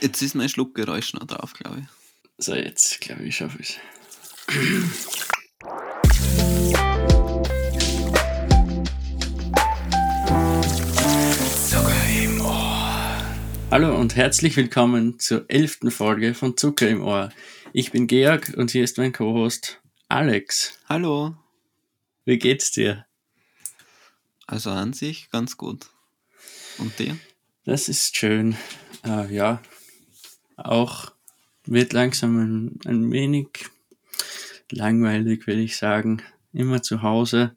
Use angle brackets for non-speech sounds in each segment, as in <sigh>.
Jetzt ist mein Schluckgeräusch noch drauf, glaube ich. So, jetzt glaube ich, schaffe ich Hallo und herzlich willkommen zur elften Folge von Zucker im Ohr. Ich bin Georg und hier ist mein Co-Host Alex. Hallo. Wie geht's dir? Also an sich ganz gut. Und dir? Das ist schön. Äh, ja, auch wird langsam ein, ein wenig langweilig, will ich sagen. Immer zu Hause.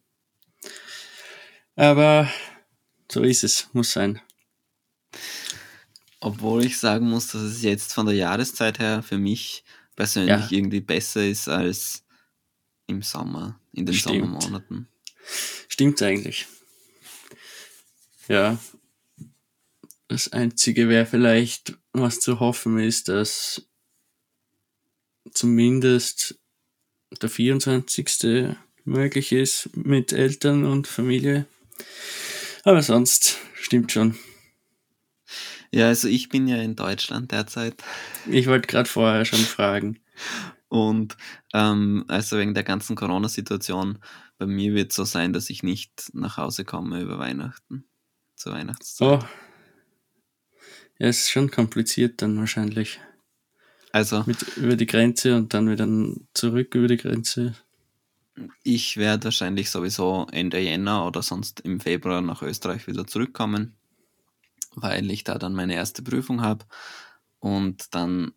Aber so ist es, muss sein. Obwohl ich sagen muss, dass es jetzt von der Jahreszeit her für mich persönlich ja. irgendwie besser ist als im Sommer, in den Stimmt. Sommermonaten. Stimmt eigentlich. Ja. Das Einzige wäre vielleicht, was zu hoffen ist, dass zumindest der 24. möglich ist mit Eltern und Familie. Aber sonst stimmt schon. Ja, also ich bin ja in Deutschland derzeit. Ich wollte gerade vorher schon fragen. Und ähm, also wegen der ganzen Corona-Situation, bei mir wird es so sein, dass ich nicht nach Hause komme über Weihnachten. Zur Weihnachtszeit. Oh. Ja, es ist schon kompliziert dann wahrscheinlich. Also. Mit, über die Grenze und dann wieder zurück über die Grenze. Ich werde wahrscheinlich sowieso Ende Jänner oder sonst im Februar nach Österreich wieder zurückkommen, weil ich da dann meine erste Prüfung habe und dann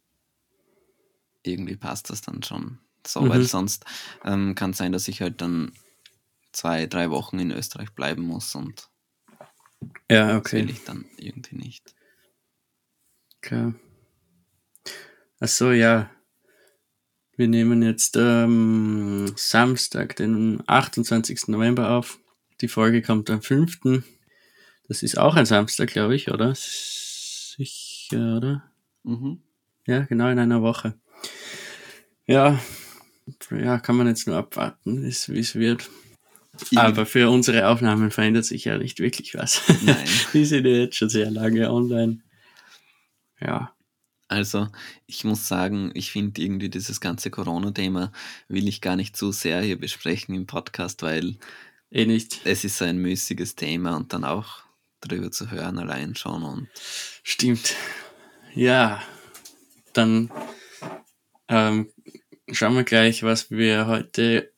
irgendwie passt das dann schon so, mhm. weil sonst ähm, kann es sein, dass ich halt dann zwei, drei Wochen in Österreich bleiben muss und ja, okay. das will ich dann irgendwie nicht. Okay. Achso, ja. Wir nehmen jetzt ähm, Samstag, den 28. November auf. Die Folge kommt am 5. Das ist auch ein Samstag, glaube ich, oder? Sicher, oder? Mhm. Ja, genau in einer Woche. Ja, ja, kann man jetzt nur abwarten, wie es wird. Aber für unsere Aufnahmen verändert sich ja nicht wirklich was. Nein. <laughs> Die sind ja jetzt schon sehr lange online. Ja. Also, ich muss sagen, ich finde irgendwie dieses ganze Corona-Thema will ich gar nicht zu sehr hier besprechen im Podcast, weil eh nicht. Es ist so ein müßiges Thema und dann auch darüber zu hören allein schon und. Stimmt. Ja, dann ähm, schauen wir gleich, was wir heute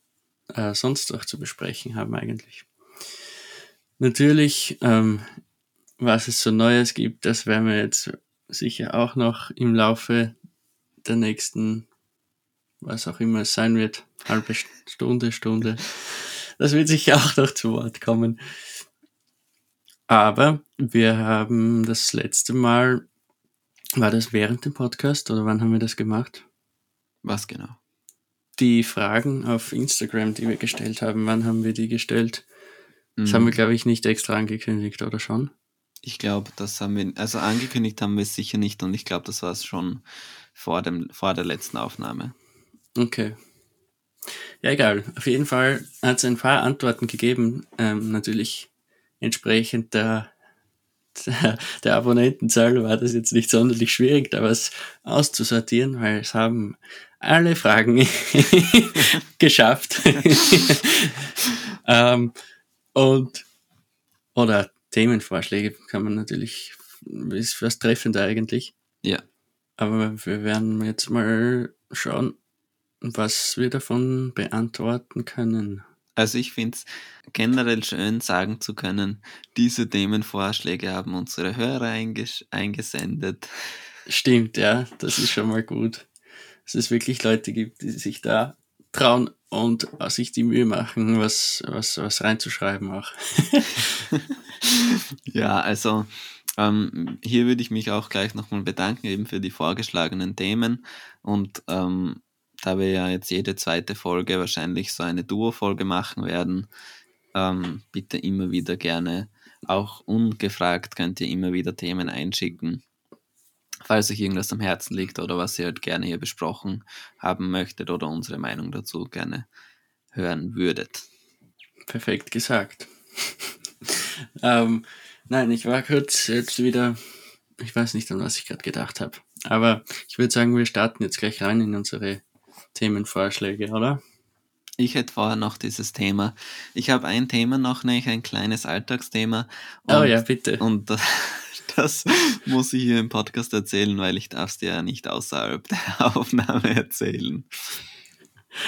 äh, sonst noch zu besprechen haben eigentlich. Natürlich, ähm, was es so Neues gibt, das werden wir jetzt sicher auch noch im Laufe der nächsten, was auch immer es sein wird, halbe Stunde, Stunde. Das wird sicher auch noch zu Wort kommen. Aber wir haben das letzte Mal, war das während dem Podcast oder wann haben wir das gemacht? Was genau? Die Fragen auf Instagram, die wir gestellt haben, wann haben wir die gestellt? Das mhm. haben wir, glaube ich, nicht extra angekündigt, oder schon? Ich glaube, das haben wir, also angekündigt haben wir es sicher nicht und ich glaube, das war es schon vor, dem, vor der letzten Aufnahme. Okay. Ja, egal. Auf jeden Fall hat es ein paar Antworten gegeben. Ähm, natürlich entsprechend der, der, der, Abonnentenzahl war das jetzt nicht sonderlich schwierig, da was auszusortieren, weil es haben alle Fragen <laughs> geschafft. <laughs> ähm, und oder Themenvorschläge kann man natürlich, ist was treffender eigentlich. Ja. Aber wir werden jetzt mal schauen, was wir davon beantworten können. Also ich finde es generell schön sagen zu können, diese Themenvorschläge haben unsere Hörer einges eingesendet. Stimmt, ja, das ist schon mal gut. Dass es wirklich Leute gibt, die sich da trauen und sich die Mühe machen, was, was, was reinzuschreiben auch. <laughs> ja, also ähm, hier würde ich mich auch gleich nochmal bedanken eben für die vorgeschlagenen Themen und ähm, da wir ja jetzt jede zweite Folge wahrscheinlich so eine Duo-Folge machen werden, ähm, bitte immer wieder gerne, auch ungefragt könnt ihr immer wieder Themen einschicken, falls euch irgendwas am Herzen liegt oder was ihr halt gerne hier besprochen haben möchtet oder unsere Meinung dazu gerne hören würdet. Perfekt gesagt. <laughs> ähm, nein, ich war kurz jetzt wieder ich weiß nicht, an was ich gerade gedacht habe. Aber ich würde sagen, wir starten jetzt gleich rein in unsere Themenvorschläge, oder? Ich hätte vorher noch dieses Thema. Ich habe ein Thema noch, nämlich ein kleines Alltagsthema. Und, oh ja, bitte. <laughs> Und das, das muss ich hier im Podcast erzählen, weil ich darf es dir ja nicht außerhalb der <laughs> Aufnahme erzählen.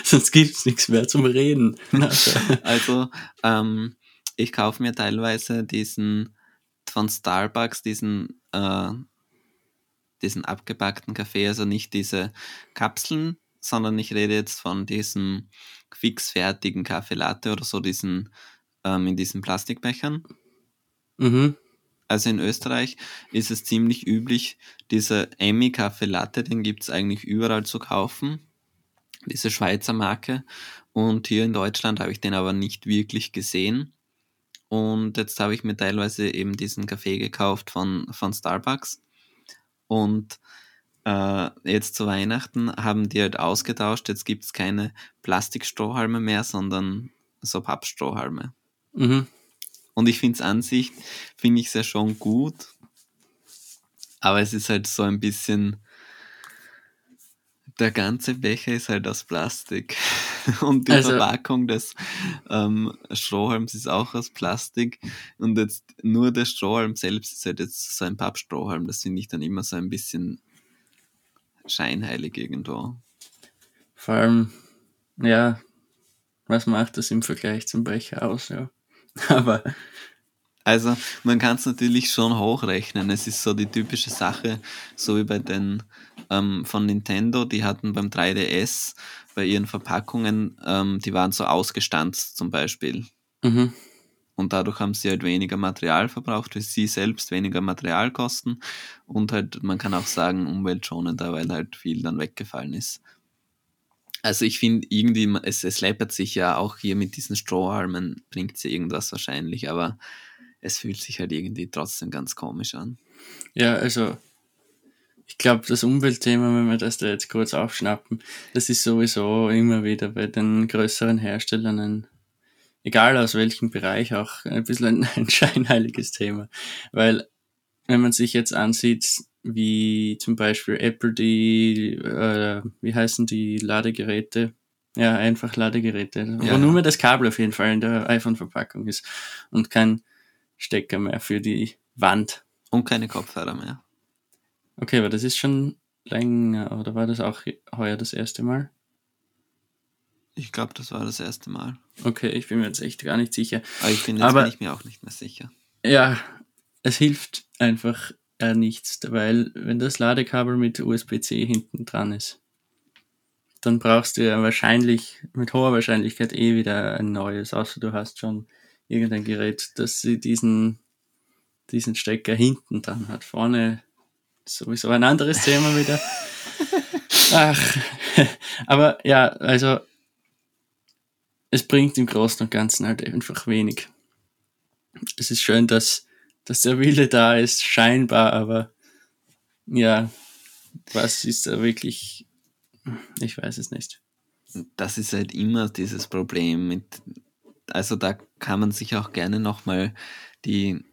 Sonst gibt es nichts mehr zum Reden. <laughs> also, ähm, ich kaufe mir teilweise diesen von Starbucks, diesen, äh, diesen abgepackten Kaffee, also nicht diese Kapseln, sondern ich rede jetzt von diesem fixfertigen Kaffee Latte oder so, diesen ähm, in diesen Plastikbechern. Mhm. Also in Österreich ist es ziemlich üblich, diese Emmy Kaffee Latte, den gibt es eigentlich überall zu kaufen, diese Schweizer Marke. Und hier in Deutschland habe ich den aber nicht wirklich gesehen. Und jetzt habe ich mir teilweise eben diesen Kaffee gekauft von, von Starbucks. Und äh, jetzt zu Weihnachten haben die halt ausgetauscht. Jetzt gibt es keine Plastikstrohhalme mehr, sondern so Pappstrohhalme. Mhm. Und ich finde es an sich, finde ich es ja schon gut. Aber es ist halt so ein bisschen, der ganze Becher ist halt aus Plastik. <laughs> Und die also, Verpackung des ähm, Strohhalms ist auch aus Plastik. Und jetzt nur der Strohhalm selbst ist halt jetzt so ein Pappstrohhalm. Das finde ich dann immer so ein bisschen scheinheilig irgendwo. Vor allem, ja, was macht das im Vergleich zum Becher aus, ja. <laughs> Aber. Also, man kann es natürlich schon hochrechnen. Es ist so die typische Sache, so wie bei den ähm, von Nintendo, die hatten beim 3DS bei ihren Verpackungen, ähm, die waren so ausgestanzt zum Beispiel. Mhm. Und dadurch haben sie halt weniger Material verbraucht, für sie selbst weniger Materialkosten und halt, man kann auch sagen, umweltschonender, weil halt viel dann weggefallen ist. Also ich finde irgendwie, es, es läppert sich ja auch hier mit diesen Strohhalmen, bringt sie irgendwas wahrscheinlich, aber es fühlt sich halt irgendwie trotzdem ganz komisch an. Ja, also ich glaube, das Umweltthema, wenn wir das da jetzt kurz aufschnappen, das ist sowieso immer wieder bei den größeren Herstellern ein, egal aus welchem Bereich, auch ein bisschen ein, <laughs> ein scheinheiliges Thema. Weil, wenn man sich jetzt ansieht, wie zum Beispiel Apple die, äh, wie heißen die Ladegeräte? Ja, einfach Ladegeräte, ja. wo nur mehr das Kabel auf jeden Fall in der iPhone-Verpackung ist und kein Stecker mehr für die Wand. Und keine Kopfhörer mehr. Okay, aber das ist schon länger, oder war das auch heuer das erste Mal? Ich glaube, das war das erste Mal. Okay, ich bin mir jetzt echt gar nicht sicher. Aber ich bin jetzt aber, bin ich mir auch nicht mehr sicher. Ja, es hilft einfach äh, nichts, weil wenn das Ladekabel mit USB-C hinten dran ist, dann brauchst du ja wahrscheinlich mit hoher Wahrscheinlichkeit eh wieder ein neues, außer du hast schon irgendein Gerät, das diesen, diesen Stecker hinten dran hat. Vorne sowieso ein anderes Thema wieder. <laughs> Ach, <laughs> aber ja, also es bringt im Großen und Ganzen halt einfach wenig. Es ist schön, dass, dass der Wille da ist, scheinbar, aber ja, was ist da wirklich, ich weiß es nicht. Das ist halt immer dieses Problem mit, also da kann man sich auch gerne nochmal die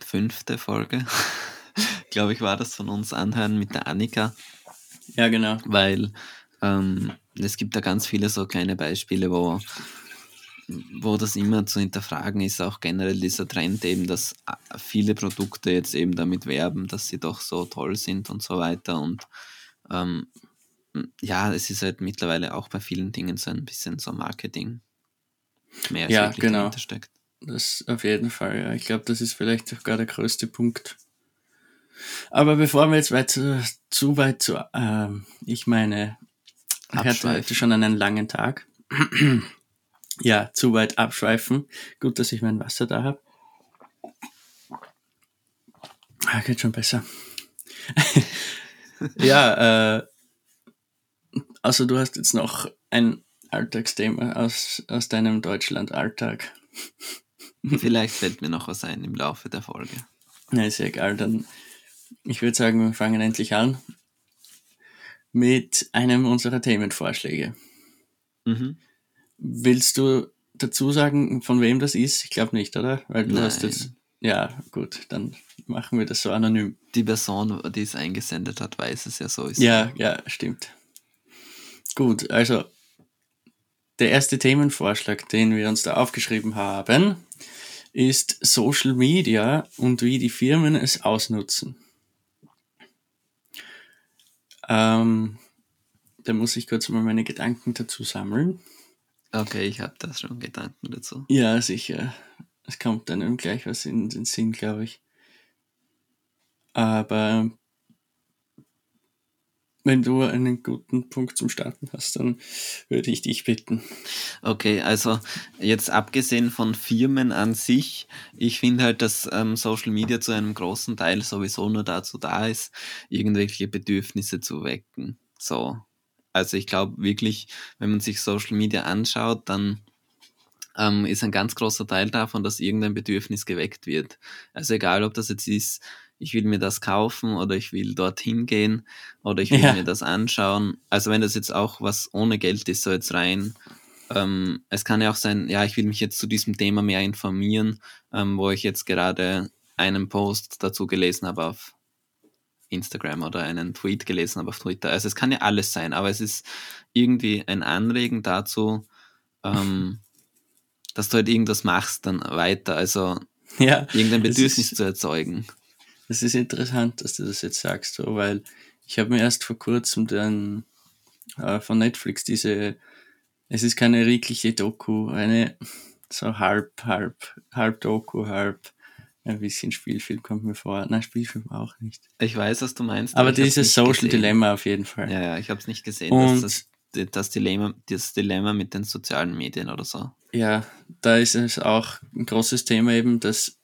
fünfte Folge <laughs> glaube ich, war das von uns anhören mit der Annika. Ja, genau. Weil ähm, es gibt da ganz viele so kleine Beispiele, wo, wo das immer zu hinterfragen ist, auch generell dieser Trend eben, dass äh, viele Produkte jetzt eben damit werben, dass sie doch so toll sind und so weiter. Und ähm, ja, es ist halt mittlerweile auch bei vielen Dingen so ein bisschen so Marketing. Mehr ja, genau. Steckt. Das auf jeden Fall. Ja. Ich glaube, das ist vielleicht sogar der größte Punkt, aber bevor wir jetzt weiter, zu weit zu, äh, ich meine, ich hatte heute schon einen langen Tag. <clears throat> ja, zu weit abschweifen. Gut, dass ich mein Wasser da habe. Ah, geht schon besser. <laughs> ja, äh, also du hast jetzt noch ein Alltagsthema aus, aus deinem Deutschland-Alltag. <laughs> Vielleicht fällt mir noch was ein im Laufe der Folge. Na, ist ja egal, dann ich würde sagen, wir fangen endlich an mit einem unserer Themenvorschläge. Mhm. Willst du dazu sagen, von wem das ist? Ich glaube nicht, oder? Weil du Nein. hast jetzt ja, gut, dann machen wir das so anonym. Die Person, die es eingesendet hat, weiß es ja so. Ist Ja, ja, stimmt. Gut, also der erste Themenvorschlag, den wir uns da aufgeschrieben haben, ist Social Media und wie die Firmen es ausnutzen. Ähm, da muss ich kurz mal meine Gedanken dazu sammeln. Okay, ich habe da schon Gedanken dazu. Ja, sicher. Es kommt dann gleich was in den Sinn, glaube ich. Aber wenn du einen guten Punkt zum Starten hast, dann würde ich dich bitten. Okay, also jetzt abgesehen von Firmen an sich, ich finde halt, dass ähm, Social Media zu einem großen Teil sowieso nur dazu da ist, irgendwelche Bedürfnisse zu wecken. So. Also ich glaube wirklich, wenn man sich Social Media anschaut, dann ähm, ist ein ganz großer Teil davon, dass irgendein Bedürfnis geweckt wird. Also egal, ob das jetzt ist, ich will mir das kaufen oder ich will dorthin gehen oder ich will Ja. mir das anschauen. Also wenn das jetzt auch was ohne Geld ist, so jetzt rein. Ähm, es kann ja auch sein, ja, ich will mich jetzt zu diesem Thema mehr informieren, ähm, wo ich jetzt gerade einen Post dazu gelesen habe auf Instagram oder einen Tweet gelesen habe auf Twitter. Also es kann ja alles sein, aber es ist irgendwie ein Anregen dazu, ähm, <laughs> dass du halt irgendwas machst dann weiter, also Ja, irgendein Bedürfnis ist- zu erzeugen. Es ist interessant, dass du das jetzt sagst, so, weil ich habe mir erst vor kurzem dann äh, von Netflix diese, es ist keine wirkliche Doku, eine so halb, halb, halb Doku, halb ein bisschen Spielfilm kommt mir vor. Nein, Spielfilm auch nicht. Ich weiß, was du meinst. Aber dieses Social gesehen. Dilemma auf jeden Fall. Ja, ja, ich habe es nicht gesehen. Und- das, das, das, Dilemma, das Dilemma mit den sozialen Medien oder so. Ja, da ist es auch ein großes Thema eben, dass,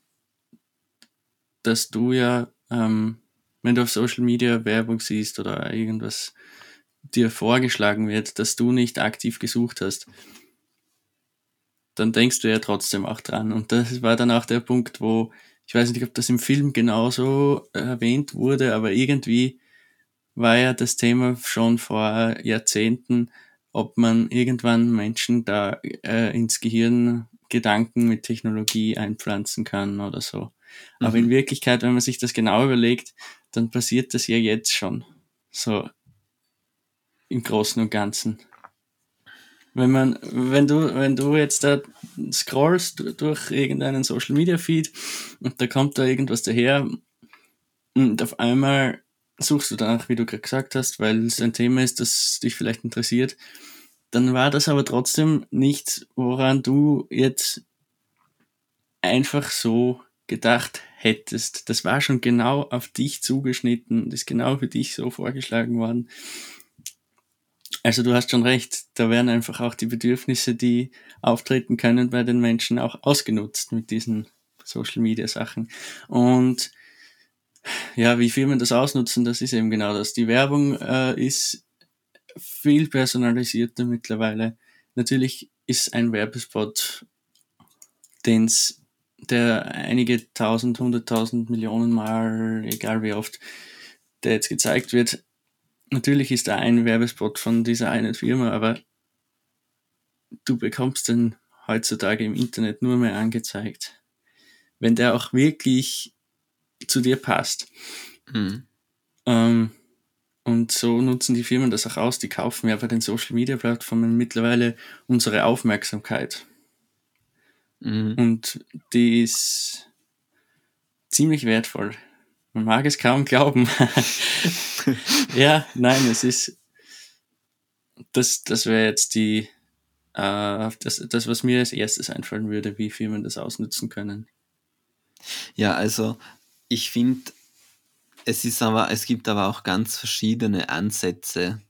dass du ja, ähm, wenn du auf Social Media Werbung siehst oder irgendwas dir vorgeschlagen wird, dass du nicht aktiv gesucht hast, dann denkst du ja trotzdem auch dran. Und das war dann auch der Punkt, wo, ich weiß nicht, ob das im Film genauso erwähnt wurde, aber irgendwie war ja das Thema schon vor Jahrzehnten, ob man irgendwann Menschen da äh, ins Gehirn Gedanken mit Technologie einpflanzen kann oder so. Aber Mhm. in Wirklichkeit, wenn man sich das genau überlegt, dann passiert das ja jetzt schon. So im Großen und Ganzen. Wenn man, wenn du, wenn du jetzt da scrollst du- durch irgendeinen Social Media Feed und da kommt da irgendwas daher und auf einmal suchst du danach, wie du gerade gesagt hast, weil es ein Thema ist, das dich vielleicht interessiert, dann war das aber trotzdem nichts, woran du jetzt einfach so gedacht hättest. Das war schon genau auf dich zugeschnitten, das ist genau für dich so vorgeschlagen worden. Also du hast schon recht, da werden einfach auch die Bedürfnisse, die auftreten können bei den Menschen, auch ausgenutzt mit diesen Social Media Sachen. Und ja, wie Firmen das ausnutzen, das ist eben genau das. Die Werbung äh, ist viel personalisierter mittlerweile. Natürlich ist ein Werbespot, den's, der einige tausend, hunderttausend Millionen Mal, egal wie oft, der jetzt gezeigt wird, natürlich ist da ein Werbespot von dieser einen Firma, aber du bekommst den heutzutage im Internet nur mehr angezeigt. Wenn der auch wirklich zu dir passt. Mhm. Ähm, und so nutzen die Firmen das auch aus. Die kaufen ja bei den Social Media Plattformen mittlerweile unsere Aufmerksamkeit. Mhm. Und die ist ziemlich wertvoll. Man mag es kaum glauben. <laughs> <laughs> ja, nein, es ist. Das, das wäre jetzt die. Äh, das, das, was mir als erstes einfallen würde, wie Firmen das ausnutzen können. Ja, also ich finde, es ist aber, es gibt aber auch ganz verschiedene Ansätze,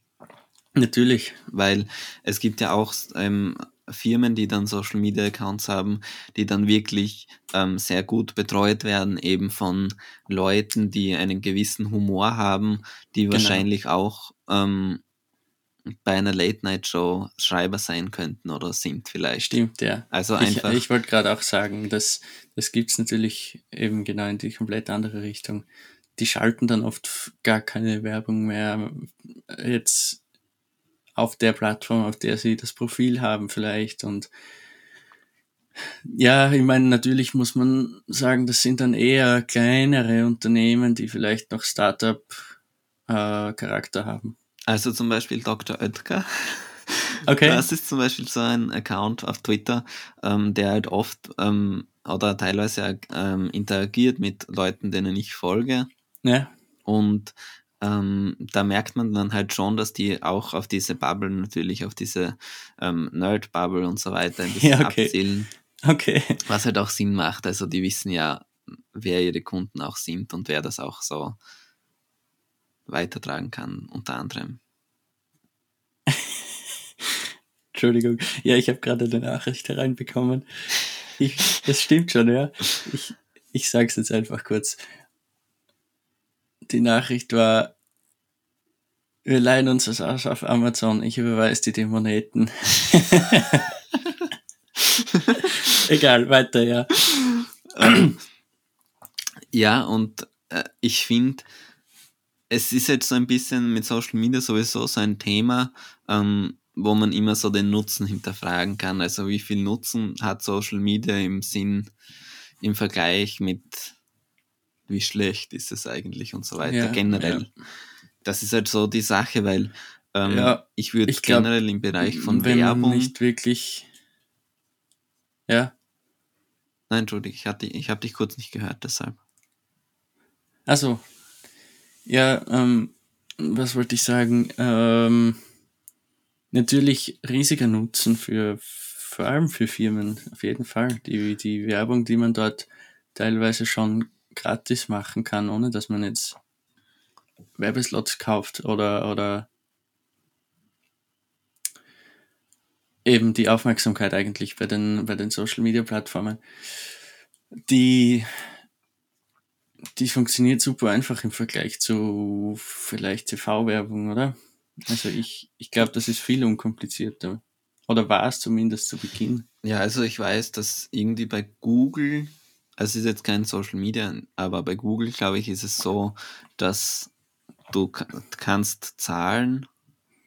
Natürlich. weil es gibt ja auch ähm, Firmen, die dann Social Media Accounts haben, die dann wirklich ähm, sehr gut betreut werden, eben von Leuten, die einen gewissen Humor haben, die Genau. wahrscheinlich auch ähm, bei einer Late-Night-Show Schreiber sein könnten oder sind vielleicht. Stimmt, ja. Also Ich, einfach. ich wollte gerade auch sagen, dass das gibt's natürlich eben genau in die komplett andere Richtung. Die schalten dann oft gar keine Werbung mehr jetzt auf der Plattform, auf der sie das Profil haben vielleicht und Ja, ich meine, natürlich muss man sagen, das sind dann eher kleinere Unternehmen, die vielleicht noch Startup-Charakter äh, haben. Also zum Beispiel Dr. Oetker. Okay. Das ist zum Beispiel so ein Account auf Twitter, ähm, der halt oft ähm, oder teilweise ähm, interagiert mit Leuten, denen ich folge. Ja. Und ähm, da merkt man dann halt schon, dass die auch auf diese Bubble natürlich, auf diese ähm, Nerd-Bubble und so weiter ein <laughs> bisschen Ja, okay. abzielen. Okay. Was halt auch Sinn macht. Also die wissen ja, wer ihre Kunden auch sind und wer das auch so weitertragen kann, unter anderem. <laughs> Entschuldigung. Ja, ich habe gerade eine Nachricht hereinbekommen. Ich, das stimmt schon, ja. Ich, ich sage es jetzt einfach kurz. Die Nachricht war, wir leihen uns das aus auf Amazon, ich überweise dir die Moneten. <laughs> Egal, weiter, ja. Ja, und äh, ich finde, es ist jetzt so ein bisschen mit Social Media sowieso so ein Thema, ähm, wo man immer so den Nutzen hinterfragen kann. Also wie viel Nutzen hat Social Media im Sinn, im Vergleich mit wie schlecht ist es eigentlich und so weiter. Ja, generell. ja. Das ist halt so die Sache, weil ähm, Ja, ich würde generell im Bereich von Wenn Werbung. nicht wirklich. Ja. Nein, Entschuldigung, ich, hatte- ich habe dich kurz nicht gehört, deshalb. Also, ja, ähm, was wollte ich sagen? Ähm, natürlich riesiger Nutzen für vor allem für Firmen, auf jeden Fall. Die, die Werbung, die man dort teilweise schon gratis machen kann, ohne dass man jetzt Werbeslots kauft oder, oder eben die Aufmerksamkeit eigentlich bei den, bei den Social Media Plattformen. Die, die funktioniert super einfach im Vergleich zu vielleicht TV-Werbung, oder? Also ich, ich glaube, das ist viel unkomplizierter. Oder war es zumindest zu Beginn. Ja, also ich weiß, dass irgendwie bei Google, also es ist jetzt kein Social Media, aber bei Google, glaube ich, ist es so, dass du ka- kannst zahlen,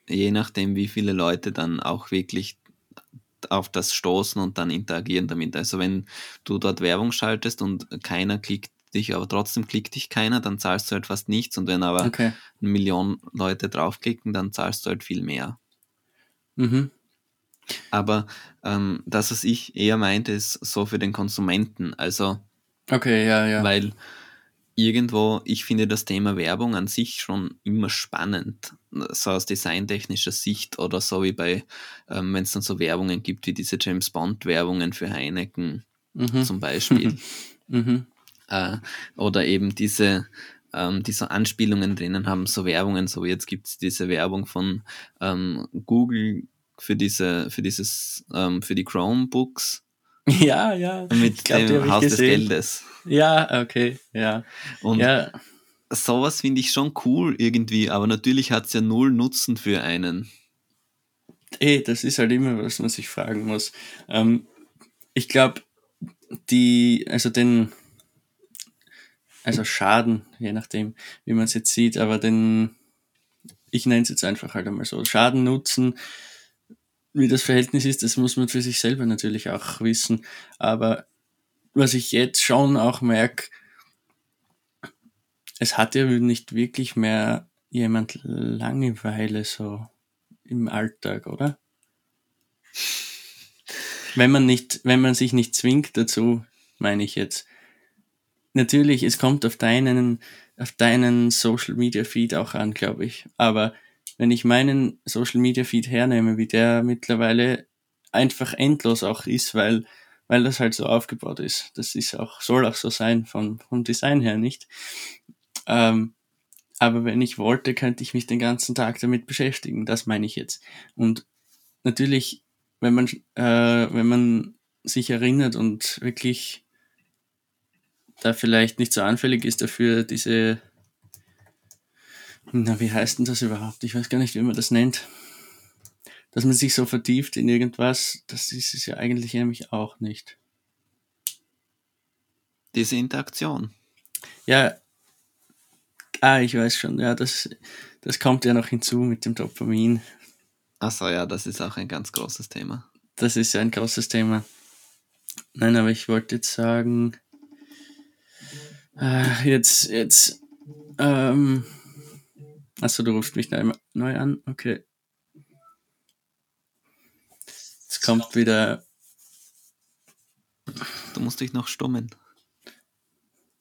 je nachdem, wie viele Leute dann auch wirklich auf das stoßen und dann interagieren damit. Also wenn du dort Werbung schaltest und keiner klickt dich, aber trotzdem klickt dich keiner, dann zahlst du halt fast nichts. Und wenn aber Okay. eine Million Leute draufklicken, dann zahlst du halt viel mehr. Mhm. Aber ähm, das, was ich eher meinte, ist so für den Konsumenten. Also, Okay, ja, ja. weil irgendwo, ich finde das Thema Werbung an sich schon immer spannend, so aus designtechnischer Sicht oder so wie bei, ähm, wenn es dann so Werbungen gibt, wie diese James Bond-Werbungen für Heineken Mhm. zum Beispiel. <laughs> Mhm. äh, oder eben diese, ähm, die so Anspielungen drinnen haben, so Werbungen, so wie jetzt gibt es diese Werbung von ähm, Google für diese, für dieses, ähm, für die Chromebooks <laughs> Ja, ja. mit glaub, dem Haus des. Geldes. Ja, okay, ja. Und ja, sowas finde ich schon cool irgendwie, aber natürlich hat es ja null Nutzen für einen. eh, das ist halt immer, was man sich fragen muss. Ähm, ich glaube, die, also den, also Schaden, je nachdem, wie man es jetzt sieht, aber den, ich nenne es jetzt einfach halt einmal so, Schaden, Nutzen, wie das Verhältnis ist, das muss man für sich selber natürlich auch wissen. Aber was ich jetzt schon auch merke, es hat ja nicht wirklich mehr jemand Langeweile so im Alltag, oder? Wenn man nicht, wenn man sich nicht zwingt dazu, meine ich jetzt. Natürlich, es kommt auf deinen, auf deinen Social Media Feed auch an, glaube ich. Aber wenn ich meinen Social Media Feed hernehme, wie der mittlerweile einfach endlos auch ist, weil, weil das halt so aufgebaut ist. Das ist auch, soll auch so sein vom, vom Design her, nicht? Ähm, aber wenn ich wollte, könnte ich mich den ganzen Tag damit beschäftigen. Das meine ich jetzt. Und natürlich, wenn man, äh, wenn man sich erinnert und wirklich da vielleicht nicht so anfällig ist dafür, diese, na, wie heißt denn das überhaupt? Ich weiß gar nicht, wie man das nennt. Dass man sich so vertieft in irgendwas, das ist es ja eigentlich nämlich auch nicht. Diese Interaktion. Ja, ah, ich weiß schon, ja, das, das kommt ja noch hinzu mit dem Dopamin. Achso, ja, das ist auch ein ganz großes Thema. Das ist ja ein großes Thema. Nein, aber ich wollte jetzt sagen, äh, jetzt, jetzt, ähm, achso, du rufst mich neu, neu an, okay. Jetzt kommt wieder, Du musst dich noch stummen.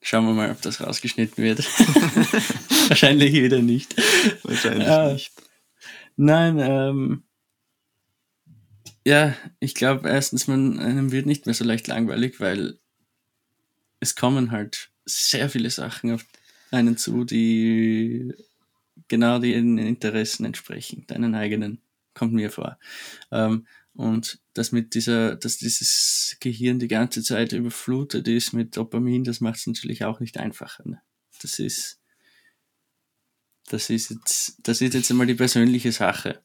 schauen wir mal, ob das rausgeschnitten wird. <laughs> Wahrscheinlich wieder nicht. Wahrscheinlich Ja. nicht. Nein, ähm, ja, ich glaube erstens, man einem wird nicht mehr so leicht langweilig, weil es kommen halt sehr viele Sachen auf einen zu, die genau den Interessen entsprechen, deinen eigenen, kommt mir vor. Ähm, und das mit dieser, dass dieses Gehirn die ganze Zeit überflutet ist mit Dopamin, das macht es natürlich auch nicht einfacher. Ne? Das ist, das ist jetzt, das ist jetzt einmal die persönliche Sache.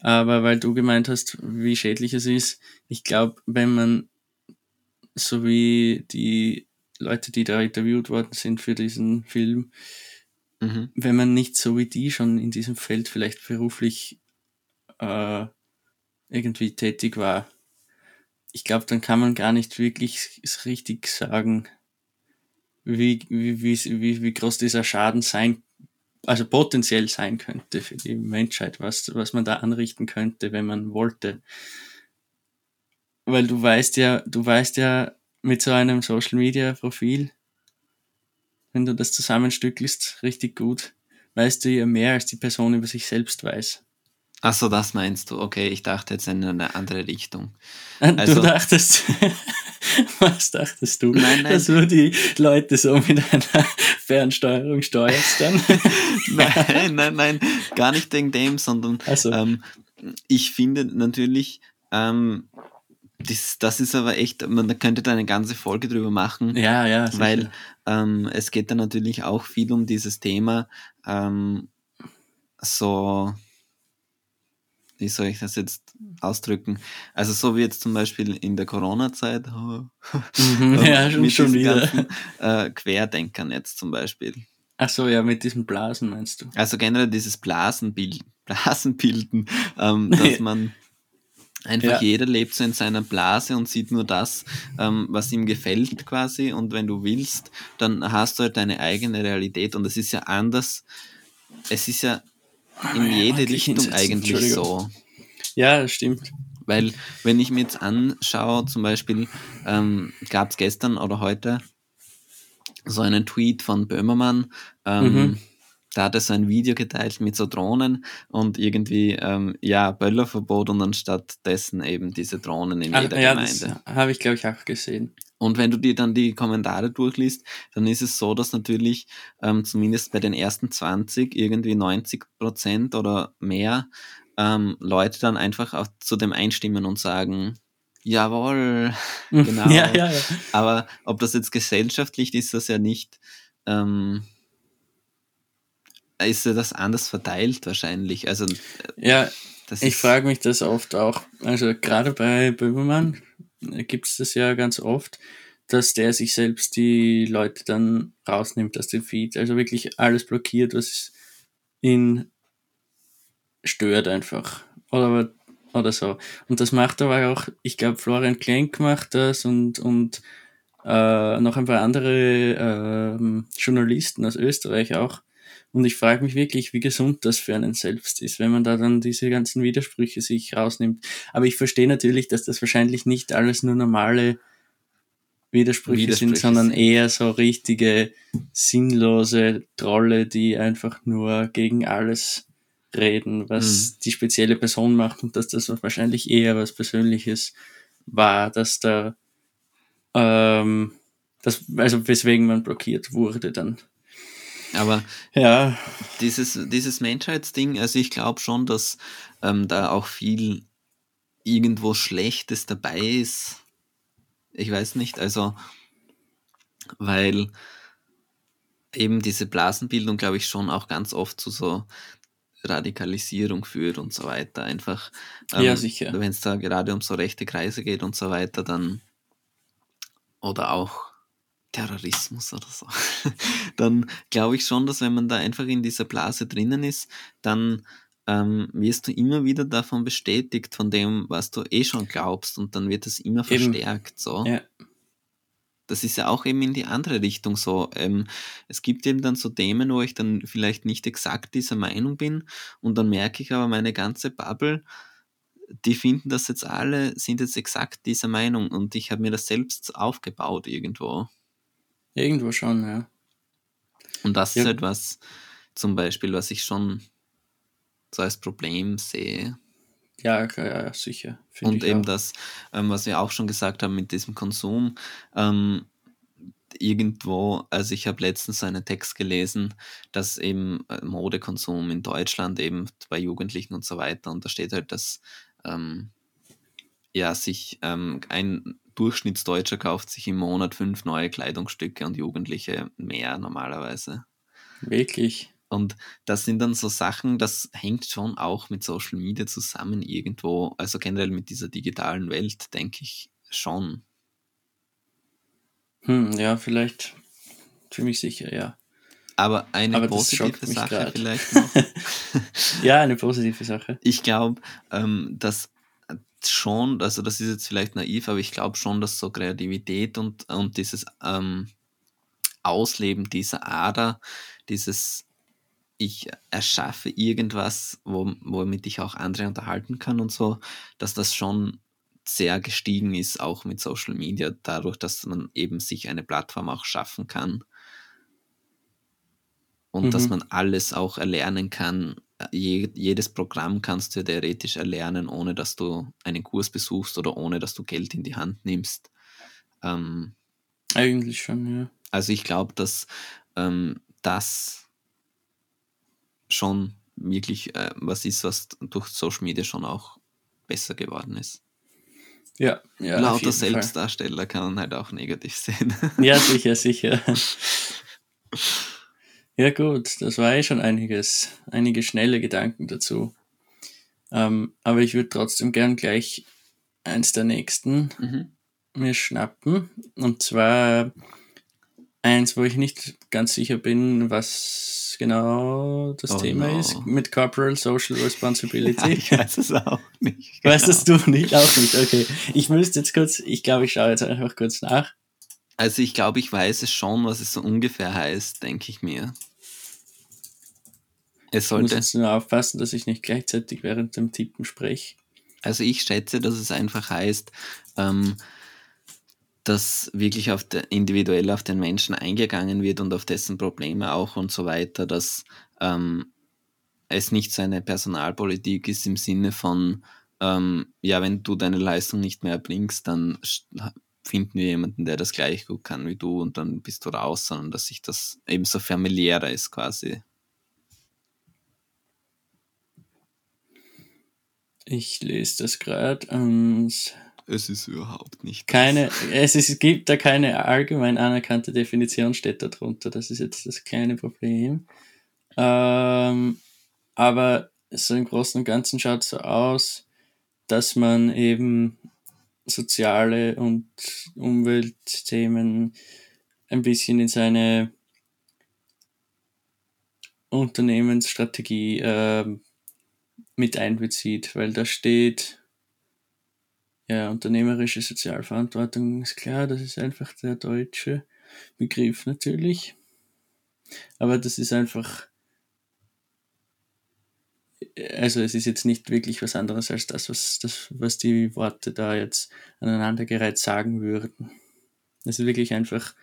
Aber weil du gemeint hast, wie schädlich es ist, ich glaube, wenn man, so wie die Leute, die da interviewt worden sind für diesen Film, Mhm. wenn man nicht so wie die schon in diesem Feld vielleicht beruflich äh, irgendwie tätig war, ich glaube, dann kann man gar nicht wirklich richtig sagen, wie, wie, wie, wie, wie groß dieser Schaden sein, also potenziell sein könnte für die Menschheit, was, was man da anrichten könnte, wenn man wollte. Weil du weißt ja, du weißt ja mit so einem Social Media Profil, wenn du das zusammenstückelst, richtig gut, weißt du ja mehr, als die Person über sich selbst weiß. Achso, das meinst du. Okay, ich dachte jetzt in eine andere Richtung. <laughs> Du Also- dachtest, <laughs> was dachtest du? Nein, nein. Dass du die Leute so mit einer Fernsteuerung steuerst dann? <laughs> Nein, nein, nein, gar nicht wegen dem, sondern Also, ähm, ich finde natürlich, ähm, das, das ist aber echt, man könnte da eine ganze Folge drüber machen, ja, ja, sicher. weil ähm, es geht da natürlich auch viel um dieses Thema, ähm, so, wie soll ich das jetzt ausdrücken? Also so wie jetzt zum Beispiel in der Corona-Zeit, <laughs> Mhm, ja, schon, mit schon diesen wieder. ganzen, äh, Querdenkern jetzt zum Beispiel. Ach so, ja, mit diesen Blasen meinst du? Also generell dieses Blasenbild, <laughs> Blasenbilden, ähm, <laughs> dass man einfach Ja. jeder lebt so in seiner Blase und sieht nur das, ähm, was ihm gefällt quasi. Und wenn du willst, dann hast du halt deine eigene Realität und es ist ja anders. Es ist ja in ja, jede Richtung eigentlich so. Ja, das stimmt. Weil, wenn ich mir jetzt anschaue, zum Beispiel ähm, gab es gestern oder heute so einen Tweet von Böhmermann, ähm, Mhm. Da hat er so ein Video geteilt mit so Drohnen und irgendwie, ähm, ja, Böllerverbot und anstatt dessen eben diese Drohnen in Ah, jeder ja, das Gemeinde. habe ich, glaube ich, auch gesehen. Und wenn du dir dann die Kommentare durchliest, dann ist es so, dass natürlich ähm, zumindest bei den ersten 20 irgendwie 90 Prozent oder mehr ähm, Leute dann einfach auch zu dem einstimmen und sagen, jawohl, <laughs> Genau. Ja, ja, ja. aber ob das jetzt gesellschaftlich ist, das ja nicht, ähm, ist ja das anders verteilt wahrscheinlich. Also Ja, ich frage mich das oft auch. Also gerade bei Böhmermann gibt es das ja ganz oft, dass der sich selbst die Leute dann rausnimmt aus dem Feed. Also wirklich alles blockiert, was ihn stört einfach. Oder, oder so. Und das macht aber auch, ich glaube, Florian Klenk macht das und, und äh, noch ein paar andere ähm, Journalisten aus Österreich auch. Und ich frage mich wirklich, wie gesund das für einen selbst ist, wenn man da dann diese ganzen Widersprüche sich rausnimmt. Aber ich verstehe natürlich, dass das wahrscheinlich nicht alles nur normale Widersprüche, Widersprüche sind, sondern eher so richtige sinnlose Trolle, die einfach nur gegen alles reden, was die spezielle Person macht und dass das wahrscheinlich eher was Persönliches war, dass da ähm, das, also weswegen man blockiert wurde dann. Aber Ja, dieses, dieses Menschheitsding, also ich glaube schon, dass ähm, da auch viel irgendwo Schlechtes dabei ist. Ich weiß nicht, also, weil eben diese Blasenbildung, glaube ich, schon auch ganz oft zu so Radikalisierung führt und so weiter. Einfach, Ja, sicher. wenn es da gerade um so rechte Kreise geht und so weiter, dann oder auch Terrorismus oder so, <laughs> dann glaube ich schon, dass wenn man da einfach in dieser Blase drinnen ist, dann ähm, wirst du immer wieder davon bestätigt, von dem, was du eh schon glaubst, und dann wird es immer Eben. verstärkt. So. Ja. Das ist ja auch eben in die andere Richtung so. Ähm, es gibt eben dann so Themen, wo ich dann vielleicht nicht exakt dieser Meinung bin, und dann merke ich aber meine ganze Bubble, die finden das jetzt alle, sind jetzt exakt dieser Meinung, und ich habe mir das selbst aufgebaut irgendwo. Irgendwo schon, ja. Und das Ja. ist halt was, zum Beispiel, was ich schon so als Problem sehe. Ja, ja, sicher. Und eben auch. das, ähm, was wir auch schon gesagt haben mit diesem Konsum, ähm, irgendwo, also ich habe letztens so einen Text gelesen, dass eben äh, Modekonsum in Deutschland eben bei Jugendlichen und so weiter, und da steht halt, dass ähm, ja, sich ähm, ein Durchschnittsdeutscher kauft sich im Monat fünf neue Kleidungsstücke und Jugendliche mehr normalerweise. Wirklich. Und das sind dann so Sachen, das hängt schon auch mit Social Media zusammen irgendwo, also generell mit dieser digitalen Welt, denke ich schon. Hm, ja, vielleicht ziemlich sicher, ja. Aber eine Aber positive Sache vielleicht noch. <laughs> Ja, eine positive Sache. ich glaube, ähm, dass schon, also das ist jetzt vielleicht naiv, aber ich glaube schon, dass so Kreativität und, und dieses ähm, Ausleben dieser Ader, dieses ich erschaffe irgendwas, wo, womit ich auch andere unterhalten kann und so, dass das schon sehr gestiegen ist, auch mit Social Media, dadurch, dass man eben sich eine Plattform auch schaffen kann. Und dass Mhm. man alles auch erlernen kann. Je, jedes Programm kannst du theoretisch erlernen, ohne dass du einen Kurs besuchst oder ohne dass du Geld in die Hand nimmst. Ähm, Eigentlich schon, ja. also ich glaube, dass ähm, das schon wirklich äh, was ist, was durch Social Media schon auch besser geworden ist. Ja, ja. Lauter jeden Fall. Selbstdarsteller kann man halt auch negativ <laughs> sehen. Ja, sicher, sicher. <laughs> Ja, gut, das war eh schon einiges, einige schnelle Gedanken dazu. Ähm, aber ich würde trotzdem gern gleich eins der nächsten mhm. mir schnappen. Und zwar eins, wo ich nicht ganz sicher bin, was genau das Oh Thema no. ist, mit Corporal Social Responsibility. <laughs> ich weiß es auch nicht. <laughs> Weißt genau. das du nicht? Auch nicht, okay. Ich müsste jetzt kurz, ich glaube, ich schaue jetzt einfach kurz nach. Also ich glaube, ich weiß es schon, was es so ungefähr heißt, denke ich mir. Es Ich muss sollte, jetzt nur aufpassen, dass ich nicht gleichzeitig während dem Tippen spreche. also ich schätze, dass es einfach heißt, ähm, dass wirklich auf der, individuell auf den Menschen eingegangen wird und auf dessen Probleme auch und so weiter, dass ähm, es nicht so eine Personalpolitik ist im Sinne von, ähm, ja, wenn du deine Leistung nicht mehr erbringst, dann finden wir jemanden, der das gleich gut kann wie du und dann bist du raus, sondern dass sich das eben so familiärer ist quasi. Ich lese das gerade und Es ist überhaupt nicht. keine, <laughs> es, ist, es gibt da keine allgemein anerkannte Definition, steht da drunter. Das ist jetzt das kleine Problem. Ähm, aber so im Großen und Ganzen schaut es so aus, dass man eben soziale und Umweltthemen ein bisschen in seine Unternehmensstrategie ähm, mit einbezieht, weil da steht, ja, unternehmerische Sozialverantwortung ist klar, das ist einfach der deutsche Begriff natürlich. Aber das ist einfach, also es ist jetzt nicht wirklich was anderes als das, was, das, was die Worte da jetzt aneinandergereiht sagen würden. Es ist wirklich einfach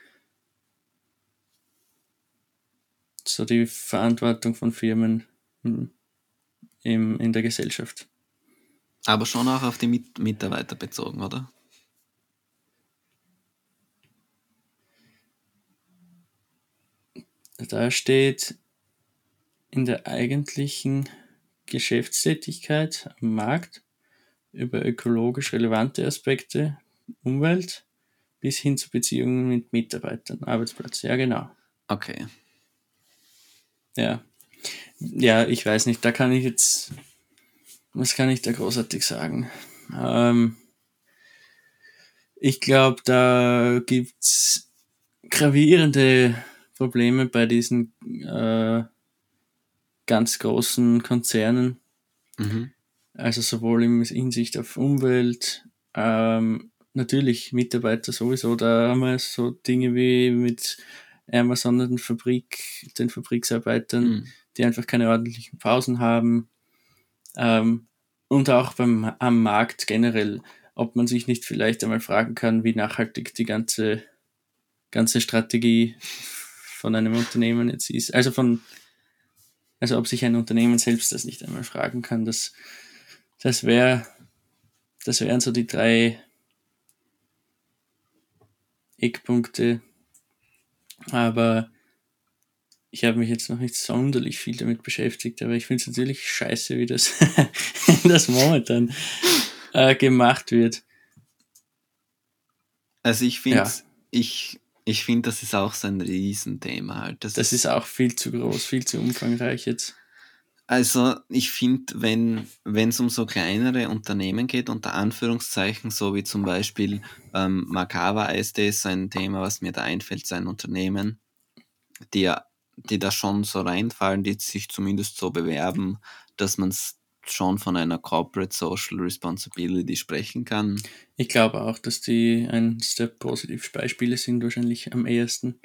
so die Verantwortung von Firmen hm, im, in der Gesellschaft. Aber schon auch auf die Mit Mitarbeiter bezogen, oder? Da steht in der eigentlichen Geschäftstätigkeit am Markt über ökologisch relevante Aspekte, Umwelt bis hin zu Beziehungen mit Mitarbeitern, Arbeitsplatz. Ja, genau. Okay. Ja. Ja, ich weiß nicht, da kann ich jetzt, was kann ich da großartig sagen? Ähm, ich glaube, da gibt's gravierende Probleme bei diesen äh, ganz großen Konzernen, Mhm. Also sowohl in Hinsicht auf Umwelt, ähm, natürlich Mitarbeiter sowieso, da haben wir so Dinge wie mit Amazon den Fabrik, den Fabriksarbeitern, Mhm. Die einfach keine ordentlichen Pausen haben. Ähm, und auch beim, am Markt generell, ob man sich nicht vielleicht einmal fragen kann, wie nachhaltig die ganze, ganze Strategie von einem Unternehmen jetzt ist. Also von, also ob sich ein Unternehmen selbst das nicht einmal fragen kann, das, das wäre, das wären so die drei Eckpunkte. Aber ich habe mich jetzt noch nicht sonderlich viel damit beschäftigt, aber ich finde es natürlich scheiße, wie das, <laughs> das momentan äh, gemacht wird. Also ich finde, Ja. ich, ich finde, das ist auch so ein Riesenthema halt. Das, Das ist auch viel zu groß, viel zu umfangreich jetzt. Also ich finde, wenn es um so kleinere Unternehmen geht, unter Anführungszeichen, so wie zum Beispiel ähm, Makava ISD ist so ein Thema, was mir da einfällt, sein Unternehmen, die, ja- die da schon so reinfallen, die sich zumindest so bewerben, dass man schon von einer Corporate Social Responsibility sprechen kann. Ich glaube auch, dass die eines der Positivbeispiele sind, wahrscheinlich am ehesten.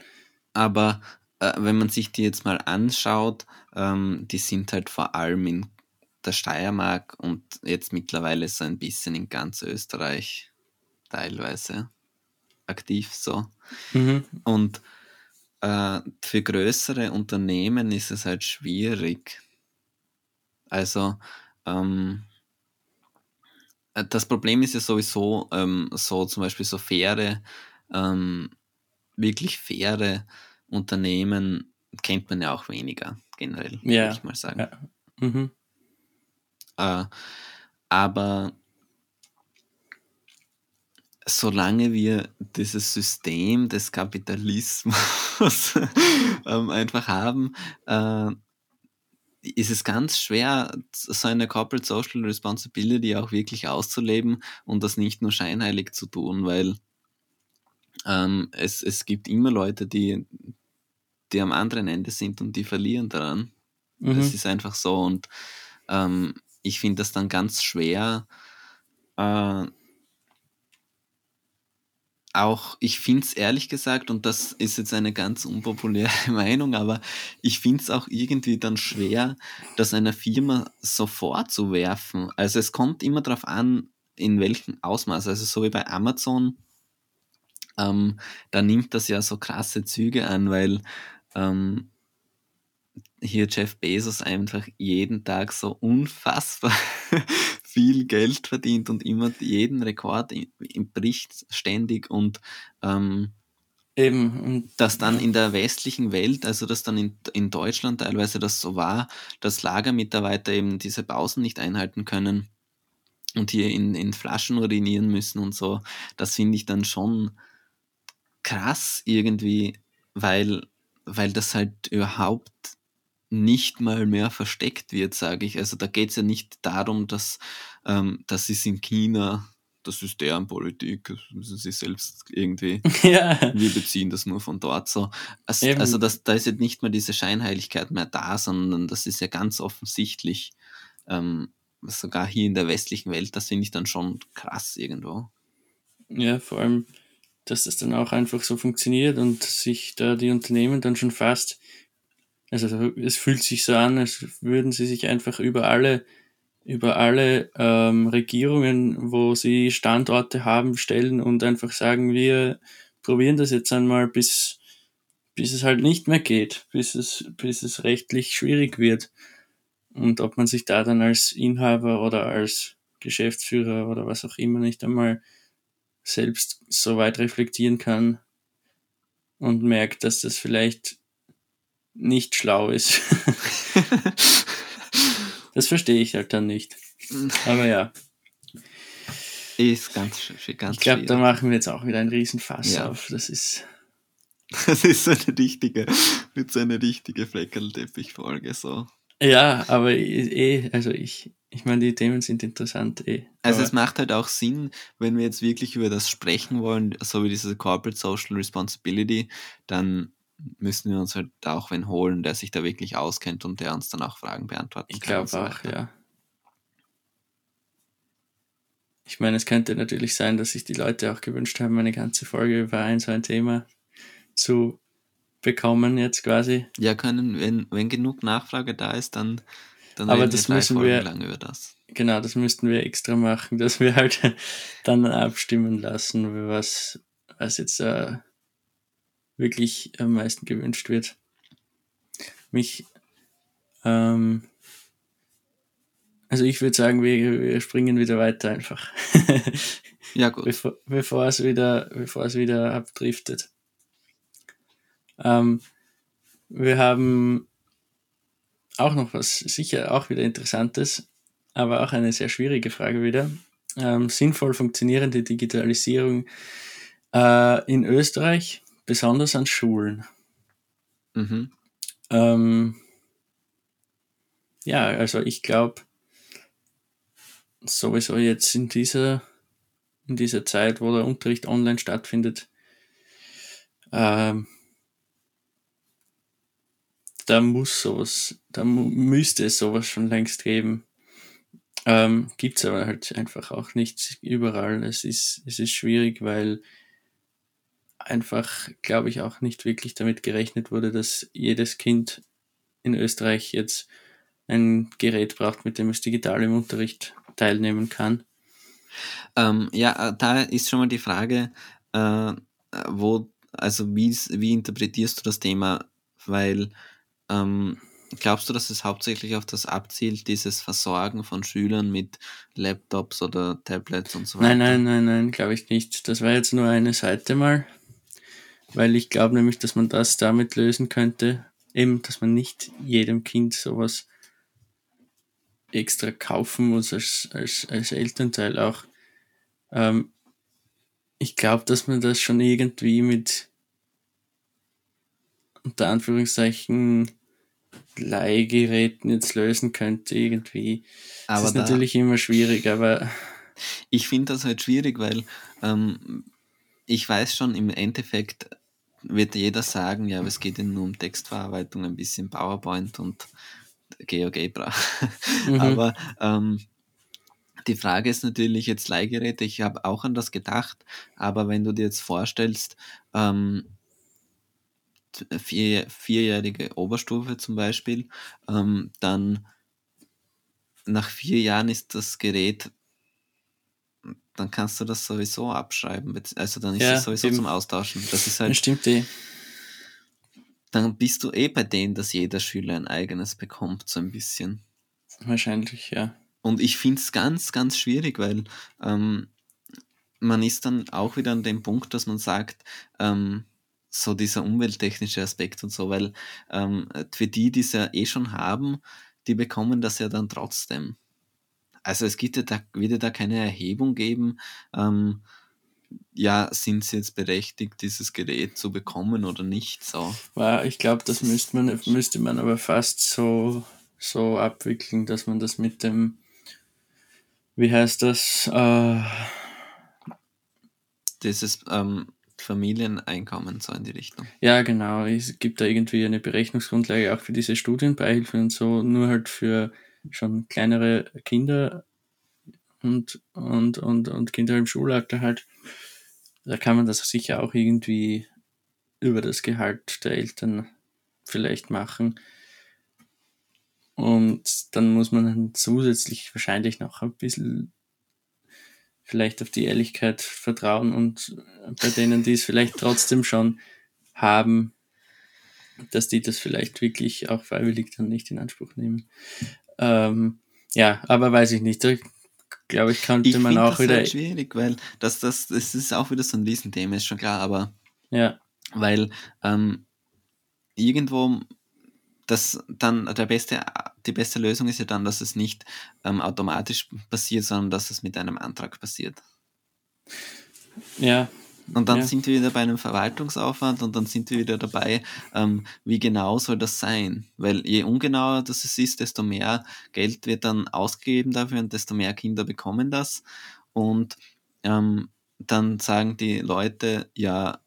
Aber äh, wenn man sich die jetzt mal anschaut, ähm, die sind halt vor allem in der Steiermark und jetzt mittlerweile so ein bisschen in ganz Österreich teilweise aktiv so. Mhm. Und äh, für größere Unternehmen ist es halt schwierig. Also ähm, äh, das Problem ist ja sowieso ähm, so zum Beispiel so faire, ähm, wirklich faire Unternehmen kennt man ja auch weniger generell, Ja, würde ich mal sagen. ja. Mhm. Äh, aber solange wir dieses System des Kapitalismus <laughs> ähm, einfach haben, äh, ist es ganz schwer, so eine Corporate Social Responsibility auch wirklich auszuleben und das nicht nur scheinheilig zu tun, weil ähm, es, es gibt immer Leute, die, die am anderen Ende sind und die verlieren daran. Mhm. Es ist einfach so und ähm, ich finde das dann ganz schwer. Äh, auch, ich finde es ehrlich gesagt, und das ist jetzt eine ganz unpopuläre <laughs> Meinung, aber ich finde es auch irgendwie dann schwer, das einer Firma so vorzuwerfen. Also es kommt immer darauf an, in welchem Ausmaß. Also so wie bei Amazon, ähm, da nimmt das ja so krasse Züge an, weil ähm, hier Jeff Bezos einfach jeden Tag so unfassbar <laughs> viel Geld verdient und immer jeden Rekord bricht ständig und ähm, Eben, und dass dann in der westlichen Welt, also dass dann in, in Deutschland teilweise das so war, dass Lagermitarbeiter eben diese Pausen nicht einhalten können und hier in, in Flaschen urinieren müssen und so, das finde ich dann schon krass irgendwie, weil, weil das halt überhaupt nicht mal mehr versteckt wird, sage ich. Also da geht es ja nicht darum, dass ähm, das ist in China, das ist deren Politik, das müssen sie selbst irgendwie <laughs> ja, wir beziehen das nur von dort so. Also, also das, da ist jetzt nicht mehr diese Scheinheiligkeit mehr da, sondern das ist ja ganz offensichtlich, ähm, sogar hier in der westlichen Welt, das finde ich dann schon krass irgendwo. ja, vor allem, dass das dann auch einfach so funktioniert und sich da die Unternehmen dann schon fast, also es fühlt sich so an, als würden sie sich einfach über alle, über alle ähm, Regierungen, wo sie Standorte haben, stellen und einfach sagen, wir probieren das jetzt einmal, bis, bis es halt nicht mehr geht, bis es, bis es rechtlich schwierig wird. Und ob man sich da dann als Inhaber oder als Geschäftsführer oder was auch immer nicht einmal selbst so weit reflektieren kann und merkt, dass das vielleicht nicht schlau ist. <laughs> das verstehe ich halt dann nicht. <laughs> Aber ja, ist ganz, ganz ich glaube, da machen wir jetzt auch wieder einen Riesenfass Ja. auf. Das ist, <laughs> Das ist so eine richtige, wird so eine richtige Fleckerlteppich-Folge so. ja, aber eh, also ich, ich meine, die Themen sind interessant eh. Also aber, es macht halt auch Sinn, wenn wir jetzt wirklich über das sprechen wollen, so wie diese Corporate Social Responsibility, dann müssen wir uns halt auch wen holen, der sich da wirklich auskennt und der uns dann auch Fragen beantworten ich kann. und glaube auch, ja. ich meine, es könnte natürlich sein, dass sich die Leute auch gewünscht haben, eine ganze Folge über ein so ein Thema zu bekommen jetzt quasi. Ja, können, wenn, wenn genug Nachfrage da ist, dann, dann Aber reden das drei müssen Folgen wir- lang über das. Genau, das müssten wir extra machen, <laughs> dass wir halt dann abstimmen lassen, was, was jetzt äh, wirklich am meisten gewünscht wird. Mich, ähm, also ich würde sagen, wir, wir springen wieder weiter einfach, <laughs> Ja, gut. bevor, bevor es wieder, bevor es wieder abdriftet. Ähm, wir haben auch noch was sicher auch wieder Interessantes, aber auch eine sehr schwierige Frage wieder. Ähm, sinnvoll funktionierende Digitalisierung äh, in Österreich, besonders an Schulen. Mhm. Ähm, ja, also ich glaube, sowieso jetzt in dieser, in dieser Zeit, wo der Unterricht online stattfindet, ähm, da muss sowas, da müsste es sowas schon längst geben. Ähm, Gibt es aber halt einfach auch nicht überall. Es ist, es ist schwierig, weil einfach, glaube ich, auch nicht wirklich damit gerechnet wurde, dass jedes Kind in Österreich jetzt ein Gerät braucht, mit dem es digital im Unterricht teilnehmen kann. Ähm, ja, äh, da ist schon mal die Frage, äh, wo, also wie, wie interpretierst du das Thema? Weil ähm, glaubst du, dass es hauptsächlich auf das abzielt, dieses Versorgen von Schülern mit Laptops oder Tablets und so weiter? Nein, nein, nein, nein, glaube ich nicht. Das war jetzt nur eine Seite mal, weil ich glaube nämlich, dass man das damit lösen könnte, eben, dass man nicht jedem Kind sowas extra kaufen muss als, als, als Elternteil auch. Ähm, ich glaube, dass man das schon irgendwie mit unter Anführungszeichen Leihgeräten jetzt lösen könnte irgendwie. Das Aber ist da, natürlich immer schwierig, aber ich finde das halt schwierig, weil ähm, ich weiß schon, im Endeffekt wird jeder sagen, ja, aber es geht ja nur um Textverarbeitung, ein bisschen PowerPoint und GeoGebra. Mhm. <laughs> Aber ähm, die Frage ist natürlich jetzt Leihgeräte. Ich habe auch an das gedacht, aber wenn du dir jetzt vorstellst, ähm, vier, vierjährige Oberstufe zum Beispiel, ähm, dann nach vier Jahren ist das Gerät, dann kannst du das sowieso abschreiben. Also dann ist Ja, es sowieso eben. zum Austauschen. Das ist das halt, stimmt eh. dann bist du eh bei denen, dass jeder Schüler ein eigenes bekommt, so ein bisschen. Wahrscheinlich, ja. Und ich finde es ganz, ganz schwierig, weil ähm, man ist dann auch wieder an dem Punkt, dass man sagt, ähm, so dieser umwelttechnische Aspekt und so, weil ähm, für die, die es ja eh schon haben, die bekommen das ja dann trotzdem. Also es gibt ja da, wird ja da keine Erhebung geben, ähm, ja, sind sie jetzt berechtigt, dieses Gerät zu bekommen oder nicht, so. Ich glaube, das müsste man, müsste man aber fast so, so abwickeln, dass man das mit dem, wie heißt das, äh, Dieses ähm, Familieneinkommen, so in die Richtung. ja genau, es gibt da irgendwie eine Berechnungsgrundlage auch für diese Studienbeihilfen und so, nur halt für schon kleinere Kinder und, und, und, und Kinder im Schulalter halt. Da kann man das sicher auch irgendwie über das Gehalt der Eltern vielleicht machen. Und dann muss man zusätzlich wahrscheinlich noch ein bisschen vielleicht auf die Ehrlichkeit vertrauen und bei denen, die es vielleicht trotzdem schon haben, dass die das vielleicht wirklich auch freiwillig dann nicht in Anspruch nehmen. Ähm, ja, aber weiß ich nicht. Da glaube ich, könnte Ich man auch das wieder. halt schwierig, weil das, das, das ist auch wieder so ein Riesenthema, ist schon klar, aber Ja, weil ähm, irgendwo das dann der beste, die beste Lösung ist ja dann, dass es nicht ähm, automatisch passiert, sondern dass es mit einem Antrag passiert. ja, Und dann Ja. sind wir wieder bei einem Verwaltungsaufwand und dann sind wir wieder dabei, ähm, wie genau soll das sein? Weil je ungenauer das es ist, desto mehr Geld wird dann ausgegeben dafür und desto mehr Kinder bekommen das. Und ähm, dann sagen die Leute, ja,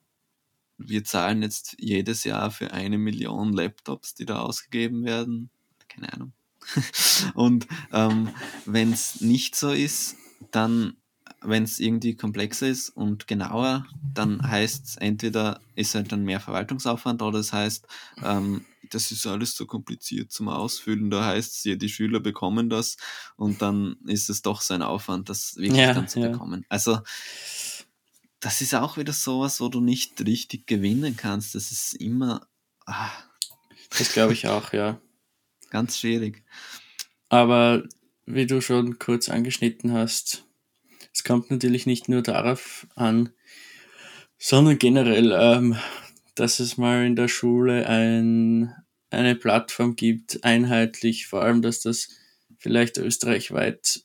wir zahlen jetzt jedes Jahr für eine Million Laptops, die da ausgegeben werden. Keine Ahnung. <laughs> und ähm, wenn es nicht so ist, dann wenn es irgendwie komplexer ist und genauer, dann heißt es entweder ist halt dann mehr Verwaltungsaufwand oder es das heißt, ähm, das ist alles so kompliziert zum Ausfüllen. Da heißt es ja, die Schüler bekommen das und dann ist es doch so ein Aufwand, das wirklich Ja, dann zu ja. bekommen. Also das ist auch wieder sowas, wo du nicht richtig gewinnen kannst. Das ist immer ah, Das glaube ich auch, ja. ganz schwierig. Aber wie du schon kurz angeschnitten hast, es kommt natürlich nicht nur darauf an, sondern generell, ähm, dass es mal in der Schule ein, eine Plattform gibt, einheitlich, vor allem, dass das vielleicht österreichweit,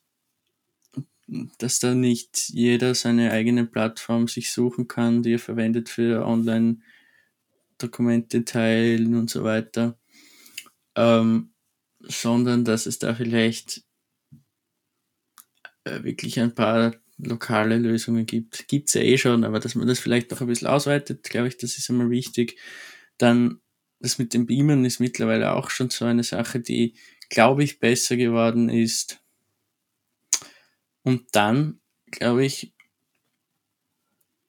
dass da nicht jeder seine eigene Plattform sich suchen kann, die er verwendet für Online-Dokumente teilen und so weiter, ähm, sondern dass es da vielleicht äh, wirklich ein paar lokale Lösungen gibt. Gibt's ja eh schon, aber dass man das vielleicht noch ein bisschen ausweitet, glaube ich, das ist einmal wichtig. Dann das mit dem Beamen ist mittlerweile auch schon so eine Sache, die, glaube ich, besser geworden ist. Und dann, glaube ich,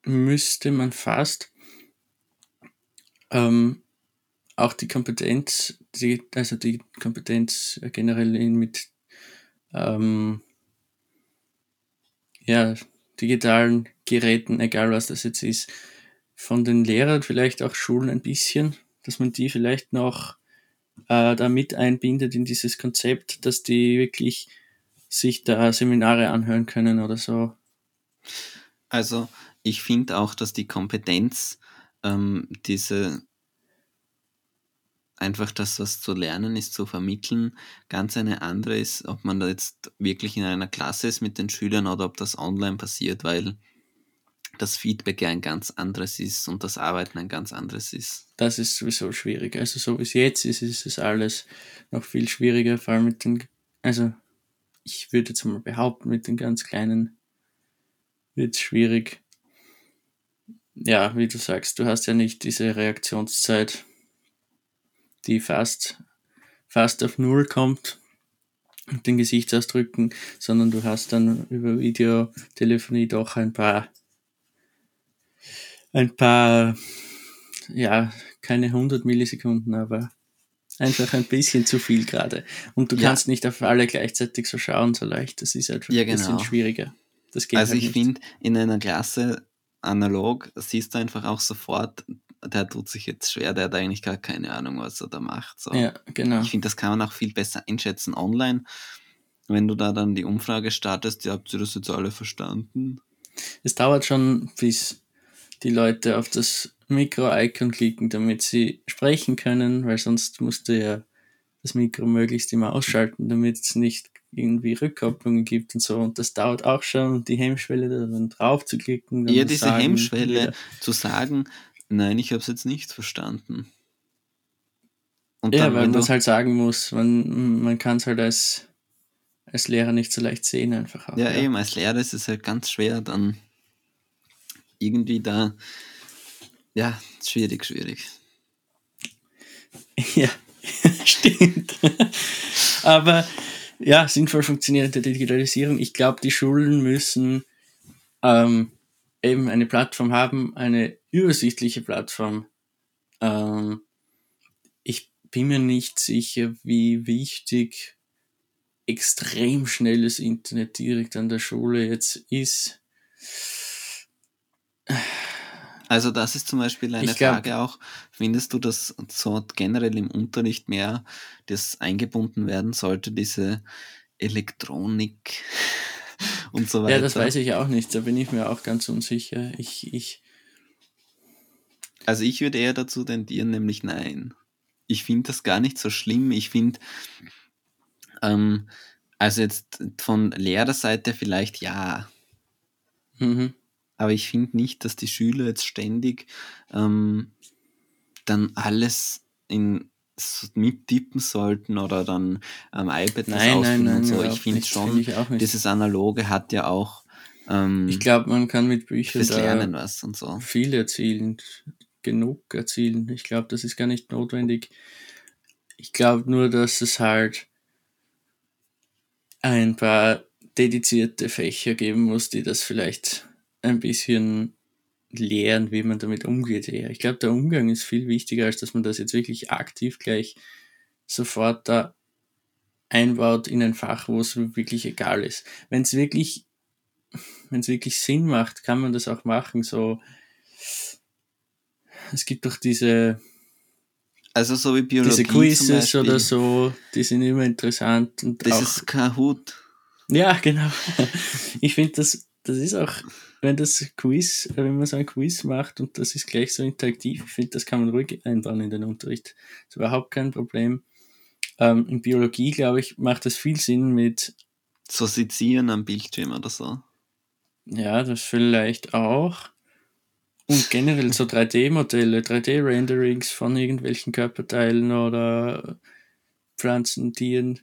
müsste man fast ähm, auch die Kompetenz, die, also die Kompetenz generell in mit ähm, ja, digitalen Geräten, egal was das jetzt ist, von den Lehrern, vielleicht auch Schulen ein bisschen, dass man die vielleicht noch äh, da mit einbindet in dieses Konzept, dass die wirklich sich da Seminare anhören können oder so. Also ich finde auch, dass die Kompetenz, ähm, diese einfach das, was zu lernen ist, zu vermitteln, ganz eine andere ist, ob man da jetzt wirklich in einer Klasse ist mit den Schülern oder ob das online passiert, weil das Feedback ja ein ganz anderes ist und das Arbeiten ein ganz anderes ist. Das ist sowieso schwierig. Also so wie es jetzt ist, ist es alles noch viel schwieriger, vor allem mit den, also ich würde jetzt mal behaupten, mit den ganz Kleinen wird es schwierig. Ja, wie du sagst, du hast ja nicht diese Reaktionszeit, die fast, fast auf Null kommt mit den Gesichtsausdrücken, sondern du hast dann über Videotelefonie doch ein paar, ein paar, ja, keine 100 Millisekunden, aber einfach ein bisschen zu viel gerade. Und du Ja. kannst nicht auf alle gleichzeitig so schauen, so leicht. Das ist einfach Ja, ein bisschen genau. schwieriger. Das geht Also halt ich finde, in einer Klasse analog siehst du einfach auch sofort, der tut sich jetzt schwer, der hat eigentlich gar keine Ahnung, was er da macht. So. Ja, genau. Ich finde, das kann man auch viel besser einschätzen online. Wenn du da dann die Umfrage startest, ja, habt ihr das jetzt alle verstanden? Es dauert schon, bis die Leute auf das Mikro-Icon klicken, damit sie sprechen können, weil sonst musst du ja das Mikro möglichst immer ausschalten, damit es nicht irgendwie Rückkopplungen gibt und so. Und das dauert auch schon, die Hemmschwelle da dann drauf zu klicken. Ja, diese Sagen, Hemmschwelle wieder. zu sagen, nein, ich habe es jetzt nicht verstanden. Und Ja, dann, weil man es halt sagen muss. Man, man kann es halt als, als Lehrer nicht so leicht sehen einfach auch. ja, eben, als Lehrer ist es halt ganz schwer, dann irgendwie da, ja, schwierig, schwierig. <laughs> Ja, <laughs> stimmt. <laughs> Aber ja, sinnvoll funktionierende Digitalisierung. Ich glaube, die Schulen müssen ähm, eben eine Plattform haben, eine übersichtliche Plattform. Ähm, ich bin mir nicht sicher, wie wichtig extrem schnelles Internet direkt an der Schule jetzt ist. Also das ist zum Beispiel eine glaub- Frage auch, findest du, dass so generell im Unterricht mehr das eingebunden werden sollte, diese Elektronik <laughs> und so weiter? Ja, das weiß ich auch nicht. Da bin ich mir auch ganz unsicher. Ich, ich, Also ich würde eher dazu tendieren, nämlich nein. Ich finde das gar nicht so schlimm. Ich finde, ähm, also jetzt von Lehrerseite vielleicht ja, mhm. aber ich finde nicht, dass die Schüler jetzt ständig ähm, dann alles in mittippen sollten oder dann am iPad Nein, nein, ausfüllen nein, und so. Ich finde schon, Finde ich dieses Analoge hat ja auch ähm, Ich glaube, man kann mit Büchern fürs Lernen was und so. viel erzielen, genug erzielen. Ich glaube, das ist gar nicht notwendig. Ich glaube nur, dass es halt ein paar dedizierte Fächer geben muss, die das vielleicht ein bisschen lehren, wie man damit umgeht. Eher. Ich glaube, der Umgang ist viel wichtiger, als dass man das jetzt wirklich aktiv gleich sofort da einbaut in ein Fach, wo es wirklich egal ist. Wenn es wirklich, wenn es wirklich Sinn macht, kann man das auch machen. So, es gibt doch diese, also so wie Biologie diese Quizzes oder so, die sind immer interessant. Und das auch, ist Kahoot. Ja, genau. <laughs> Ich finde, das, das ist auch, wenn das Quiz, wenn man so ein Quiz macht und das ist gleich so interaktiv, ich finde, das kann man ruhig einbauen in den Unterricht. Das ist überhaupt kein Problem. Ähm, in Biologie, glaube ich, macht das viel Sinn mit. So Sezieren am Bildschirm oder so. Ja, das vielleicht auch. Und generell so 3D-Modelle, 3D-Renderings von irgendwelchen Körperteilen oder Pflanzen, Tieren.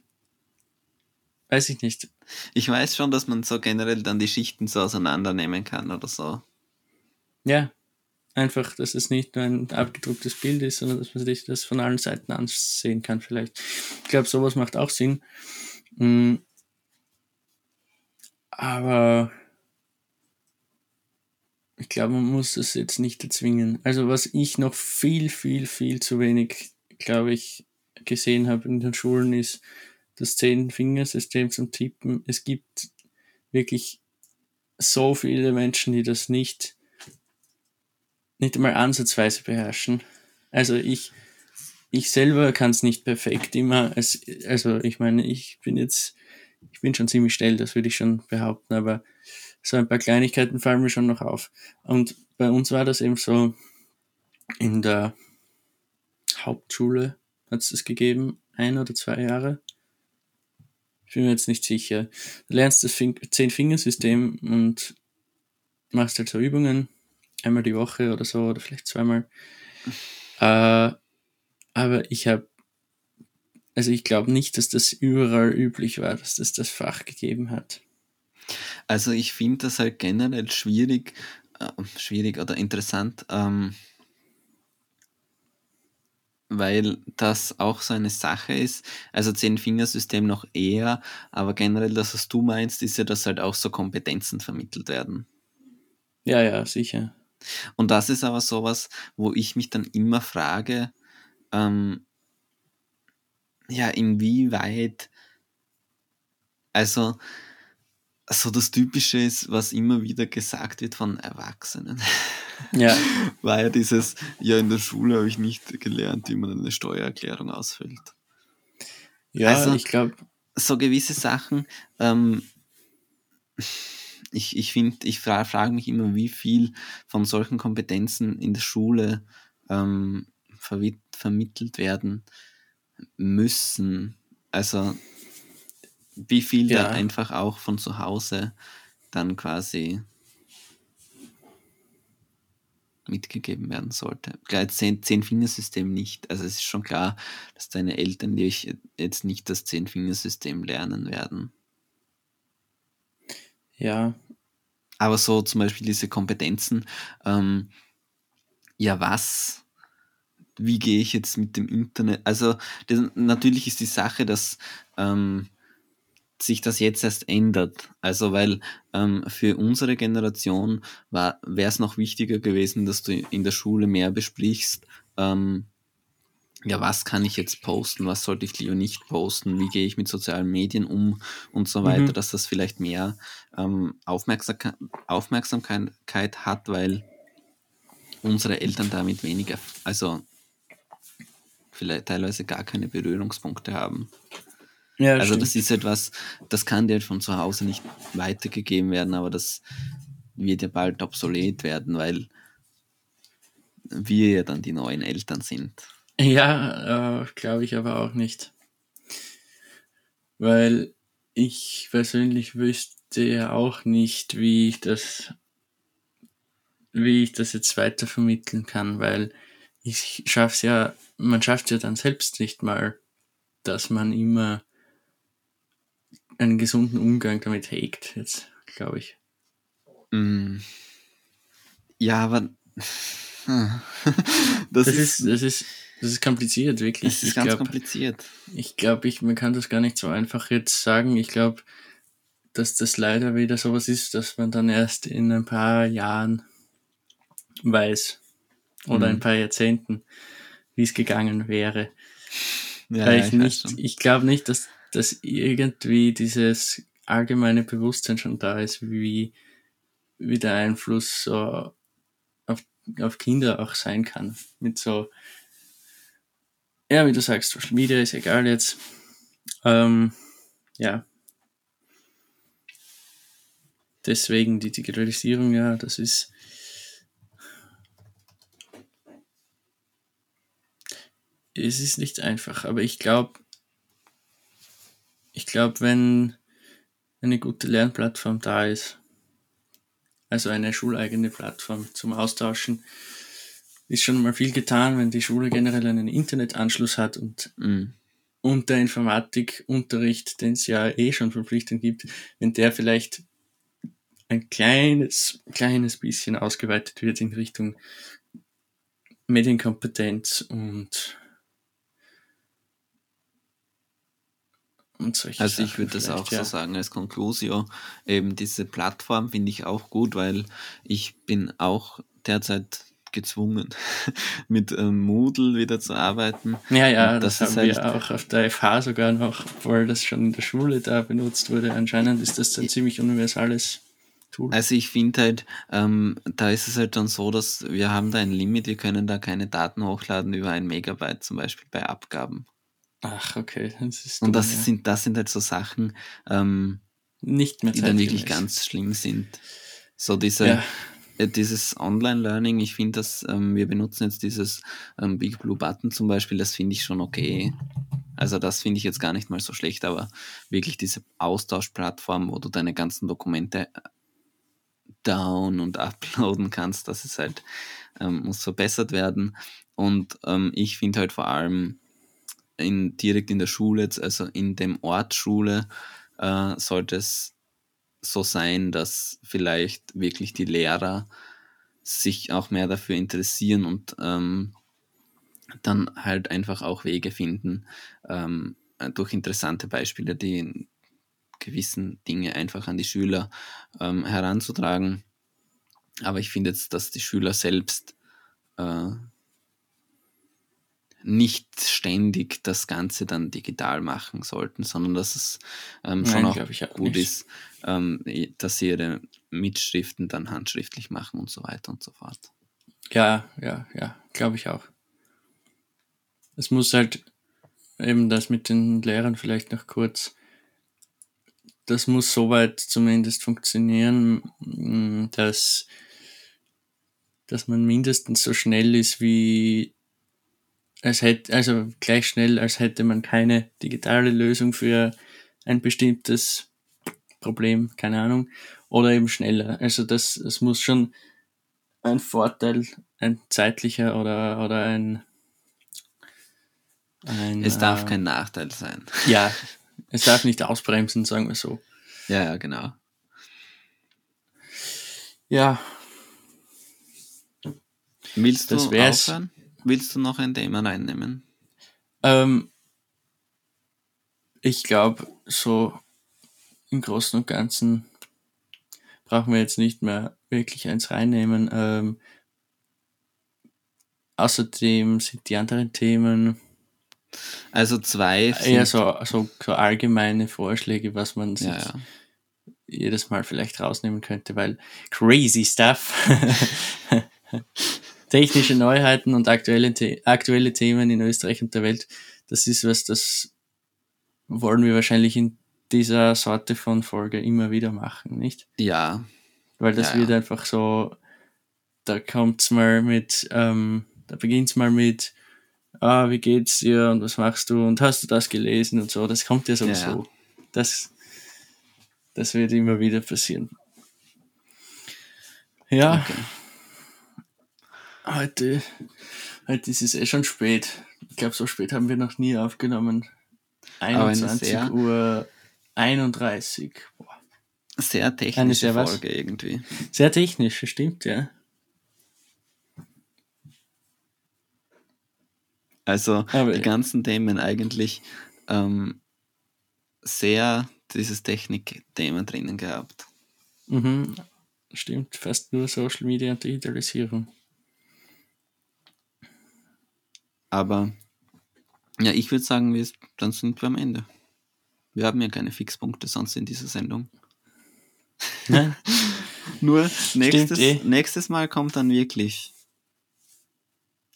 Weiß ich nicht. Ich weiß schon, dass man so generell dann die Schichten so auseinandernehmen kann oder so. Ja, einfach, dass es nicht nur ein abgedrucktes Bild ist, sondern dass man sich das von allen Seiten ansehen kann vielleicht. Ich glaube, sowas macht auch Sinn. Mhm. Aber ich glaube, man muss es jetzt nicht erzwingen. Also was ich noch viel, viel, viel zu wenig, glaube ich, gesehen habe in den Schulen ist, das Zehn-Fingersystem zum Tippen. Es gibt wirklich so viele Menschen, die das nicht, nicht einmal ansatzweise beherrschen. Also ich, ich selber kann es nicht perfekt immer. Also ich meine, ich bin jetzt, ich bin schon ziemlich schnell, das würde ich schon behaupten, aber so ein paar Kleinigkeiten fallen mir schon noch auf. Und bei uns war das eben so, in der Hauptschule hat es das gegeben, ein oder zwei Jahre. Ich bin mir jetzt nicht sicher. Du lernst das Zehn-Fingersystem und machst halt so Übungen, einmal die Woche oder so, oder vielleicht zweimal. Äh, aber ich habe, also ich glaube nicht, dass das überall üblich war, dass das das Fach gegeben hat. Also ich finde das halt generell schwierig, äh, schwierig oder interessant, ähm, weil das auch so eine Sache ist. Also Zehn-Fingersystem noch eher, aber generell das, was du meinst, ist ja, dass halt auch so Kompetenzen vermittelt werden. Ja, ja, sicher. Und das ist aber sowas, wo ich mich dann immer frage, ähm, ja, inwieweit, also so das Typische ist, was immer wieder gesagt wird von Erwachsenen. Ja. <laughs> War ja dieses, ja, in der Schule habe ich nicht gelernt, wie man eine Steuererklärung ausfüllt. Ja, also, ich glaube. So gewisse Sachen, ähm, ich, ich finde, ich fra frage mich immer, wie viel von solchen Kompetenzen in der Schule ähm, vermittelt werden müssen. Also wie viel ja. da einfach auch von zu Hause dann quasi mitgegeben werden sollte. Klar, Zehn-Fingersystem nicht. Also es ist schon klar, dass deine Eltern dich jetzt nicht das Zehn-Fingersystem lernen werden. Ja. Aber so zum Beispiel diese Kompetenzen, ähm, ja was, wie gehe ich jetzt mit dem Internet? Also das, natürlich ist die Sache, dass ähm, sich das jetzt erst ändert. Also weil ähm, für unsere Generation wäre es noch wichtiger gewesen, dass du in der Schule mehr besprichst, ähm, ja, was kann ich jetzt posten, was sollte ich lieber nicht posten, wie gehe ich mit sozialen Medien um und so weiter, mhm. dass das vielleicht mehr ähm, Aufmerksamkeit, Aufmerksamkeit hat, weil unsere Eltern damit weniger, also vielleicht teilweise gar keine Berührungspunkte haben. Ja, also stimmt. das ist etwas, das kann dir von zu Hause nicht weitergegeben werden, aber das wird ja bald obsolet werden, weil wir ja dann die neuen Eltern sind. Ja, äh, glaube ich aber auch nicht. Weil ich persönlich wüsste ja auch nicht, wie ich das, wie ich das jetzt weiter vermitteln kann, weil ich schaff's ja, man schafft ja dann selbst nicht mal, dass man immer einen gesunden Umgang damit hegt, jetzt, glaube ich. Mm. Ja, aber <laughs> das, das, ist, das ist das ist kompliziert, wirklich. Das ist ich ganz glaub, kompliziert. Ich glaube, ich, man kann das gar nicht so einfach jetzt sagen. Ich glaube, dass das leider wieder sowas ist, dass man dann erst in ein paar Jahren weiß oder Mhm. ein paar Jahrzehnten, wie es gegangen wäre. Ja, Weil ich ich nicht, ich glaube nicht, dass, dass irgendwie dieses allgemeine Bewusstsein schon da ist, wie, wie der Einfluss so auf, auf Kinder auch sein kann. Mit so, ja, wie du sagst, Social Media ist egal jetzt. Ähm, ja. Deswegen die Digitalisierung, ja, das ist. Es ist nicht einfach, aber ich glaube, ich glaube, wenn eine gute Lernplattform da ist, also eine schuleigene Plattform zum Austauschen, ist schon mal viel getan, wenn die Schule generell einen Internetanschluss hat und Mhm. und der Informatikunterricht, den es ja eh schon verpflichtend gibt, wenn der vielleicht ein kleines, kleines bisschen ausgeweitet wird in Richtung Medienkompetenz und und solche Also ich würde das auch ja. so sagen als Conclusio. Eben diese Plattform finde ich auch gut, weil ich bin auch derzeit gezwungen, <laughs> mit ähm, Moodle wieder zu arbeiten. Ja, ja, Und das, das ist haben wir auch auf der FH sogar noch, obwohl das schon in der Schule da benutzt wurde. Anscheinend ist das ein ziemlich universales Tool. Also ich finde halt, ähm, da ist es halt dann so, dass wir haben da ein Limit, wir können da keine Daten hochladen über ein Megabyte zum Beispiel bei Abgaben. Ach, okay, das ist Und das ja. sind, das sind halt so Sachen, ähm, nicht mehr die dann wirklich ganz schlimm sind. So diese, Ja. äh, dieses Online-Learning, ich finde das, ähm, wir benutzen jetzt dieses ähm, Big Blue Button zum Beispiel, das finde ich schon okay. Also das finde ich jetzt gar nicht mal so schlecht, aber wirklich diese Austauschplattform, wo du deine ganzen Dokumente äh, down und <laughs> uploaden kannst, das ist halt, ähm, muss verbessert werden. Und ähm, ich finde halt vor allem in, direkt in der Schule, also in dem Ort Schule, äh, sollte es so sein, dass vielleicht wirklich die Lehrer sich auch mehr dafür interessieren und ähm, dann halt einfach auch Wege finden, ähm, durch interessante Beispiele die gewissen Dinge einfach an die Schüler ähm, heranzutragen. Aber ich finde jetzt, dass die Schüler selbst äh, nicht ständig das Ganze dann digital machen sollten, sondern dass es ähm, schon Nein, auch auch gut nicht. ist, ähm, dass sie ihre Mitschriften dann handschriftlich machen und so weiter und so fort. Ja, ja, ja, glaube ich auch. Es muss halt eben das mit den Lehrern vielleicht noch kurz. Das muss soweit zumindest funktionieren, mh, dass, dass man mindestens so schnell ist wie als hätte, also gleich schnell, als hätte man keine digitale Lösung für ein bestimmtes Problem, keine Ahnung, oder eben schneller. Also das, das muss schon ein Vorteil, ein zeitlicher oder, oder ein, ein Es darf äh, kein Nachteil sein. <laughs> ja, <laughs> es darf nicht ausbremsen, sagen wir so. Ja, ja, genau. Ja, Willst Das du wär's. aufhören? Willst du noch ein Thema reinnehmen? ähm, ich glaube, so im Großen und Ganzen brauchen wir jetzt nicht mehr wirklich eins reinnehmen. Ähm, außerdem sind die anderen Themen Also zwei eher so, so, so allgemeine Vorschläge, was man sich ja, ja. jedes Mal vielleicht rausnehmen könnte, weil crazy stuff. <laughs> Technische Neuheiten und aktuelle, aktuelle Themen in Österreich und der Welt, das ist was, das wollen wir wahrscheinlich in dieser Sorte von Folge immer wieder machen, nicht? ja, Weil das Ja, ja. wird einfach so, da kommt's mal mit, ähm, da beginnt's mal mit, ah, wie geht's dir und was machst du und hast du das gelesen und so, das kommt ja sowieso. Ja, ja. Das, das wird immer wieder passieren. Ja, okay. Heute, heute ist es eh schon spät. Ich glaube, so spät haben wir noch nie aufgenommen. eine 21 sehr- Uhr 31. Boah. Sehr Eine technische sehr was? Folge irgendwie. Sehr technisch, das stimmt, ja. Also Aber- die ganzen Themen eigentlich ähm, sehr dieses Technik-Thema drinnen gehabt. Mhm. Stimmt, fast nur Social Media und Digitalisierung. Aber ja, ich würde sagen, wir, dann sind wir am Ende. Wir haben ja keine Fixpunkte sonst in dieser Sendung. Nein, <laughs> Nur nächstes, eh. nächstes Mal kommt dann wirklich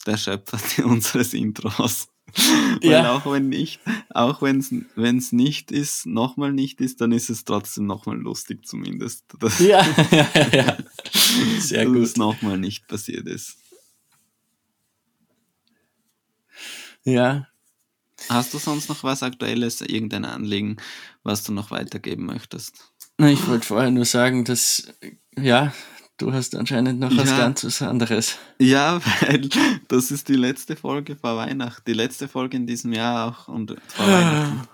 der Schöpfer <laughs> unseres Intros. <laughs> Weil Ja. auch wenn nicht, auch wenn es nicht ist, nochmal nicht ist, dann ist es trotzdem nochmal lustig zumindest. Dass, ja, ja, ja, ja. Sehr dass gut. es nochmal nicht passiert ist. Ja, Hast du sonst noch was Aktuelles, irgendein Anliegen, was du noch weitergeben möchtest? Na, ich wollte vorher nur sagen, dass, ja, du hast anscheinend noch was Ja. ganz was anderes. Ja, <laughs> weil das ist die letzte Folge vor Weihnachten. Die letzte Folge in diesem Jahr auch und vor Weihnachten.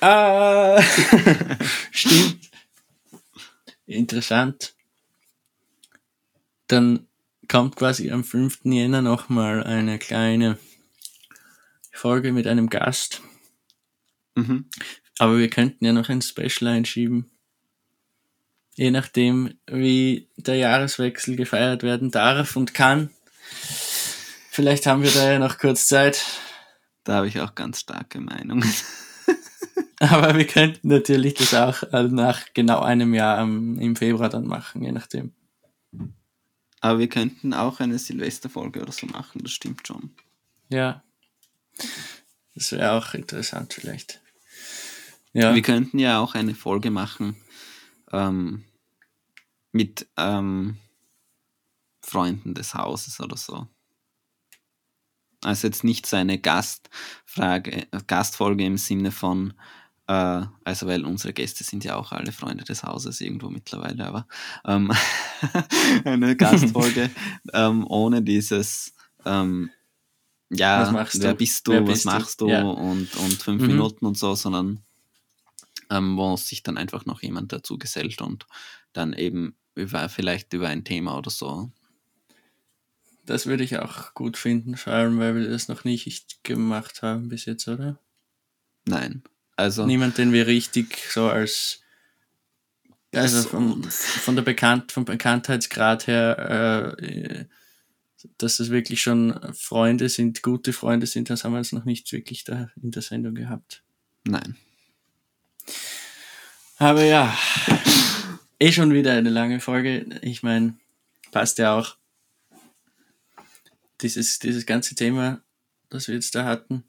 Ah, <laughs> stimmt. Interessant. Dann kommt quasi am 5. Jänner nochmal eine kleine Folge mit einem Gast. Mhm. Aber wir könnten ja noch ein Special einschieben. Je nachdem, wie der Jahreswechsel gefeiert werden darf und kann. Vielleicht haben wir da ja noch kurz Zeit. Da habe ich auch ganz starke Meinungen. <laughs> Aber wir könnten natürlich das auch äh, nach genau einem Jahr am- im Februar dann machen, je nachdem. Aber wir könnten auch eine Silvesterfolge oder so machen, das stimmt schon. Ja. Das wäre auch interessant vielleicht. Ja. Wir könnten ja auch eine Folge machen ähm, mit ähm, Freunden des Hauses oder so. Also jetzt nicht so eine Gastfrage, äh, Gastfolge im Sinne von, äh, also weil unsere Gäste sind ja auch alle Freunde des Hauses irgendwo mittlerweile, aber ähm, <laughs> eine Gastfolge <laughs> ähm, ohne dieses, ähm, ja, Was machst wer du? bist du, Wer was bist du? machst du Ja. und, und fünf Mhm. Minuten und so, sondern ähm, wo sich dann einfach noch jemand dazu gesellt und dann eben über vielleicht über ein Thema oder so. Das würde ich auch gut finden, vor allem weil wir das noch nicht gemacht haben bis jetzt, oder? Nein. Also Niemand, den wir richtig so als also So. vom, von der Bekannt, vom Bekanntheitsgrad her, äh, dass das wirklich schon Freunde sind, gute Freunde sind, das haben wir jetzt noch nicht wirklich da in der Sendung gehabt. nein. Aber ja, eh schon wieder eine lange Folge. Ich meine, passt ja auch. Dieses, dieses ganze Thema, das wir jetzt da hatten.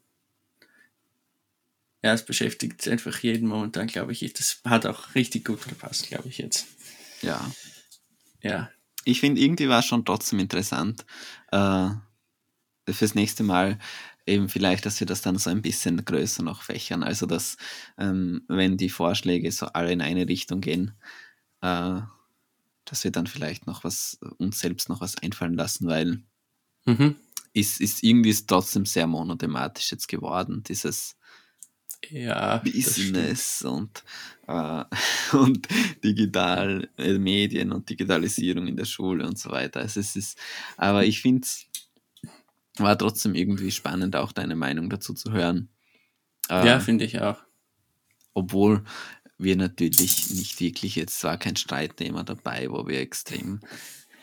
Ja, es beschäftigt einfach jeden momentan, glaube ich. Das hat auch richtig gut gepasst, glaube ich jetzt. Ja. Ja, Ich finde, irgendwie war es schon trotzdem interessant. Äh, fürs nächste Mal eben vielleicht, dass wir das dann so ein bisschen größer noch fächern. Also, dass, ähm, wenn die Vorschläge so alle in eine Richtung gehen, äh, dass wir dann vielleicht noch was, uns selbst noch was einfallen lassen, weil mhm. ist, ist irgendwie ist trotzdem sehr monothematisch jetzt geworden, dieses ja. Business und, äh, <laughs> und digital äh, Medien und Digitalisierung in der Schule und so weiter. Also es ist, aber ich finde es war trotzdem irgendwie spannend, auch deine Meinung dazu zu hören. Äh, Ja, finde ich auch. obwohl wir natürlich nicht wirklich, jetzt war kein Streitthema dabei, wo wir extrem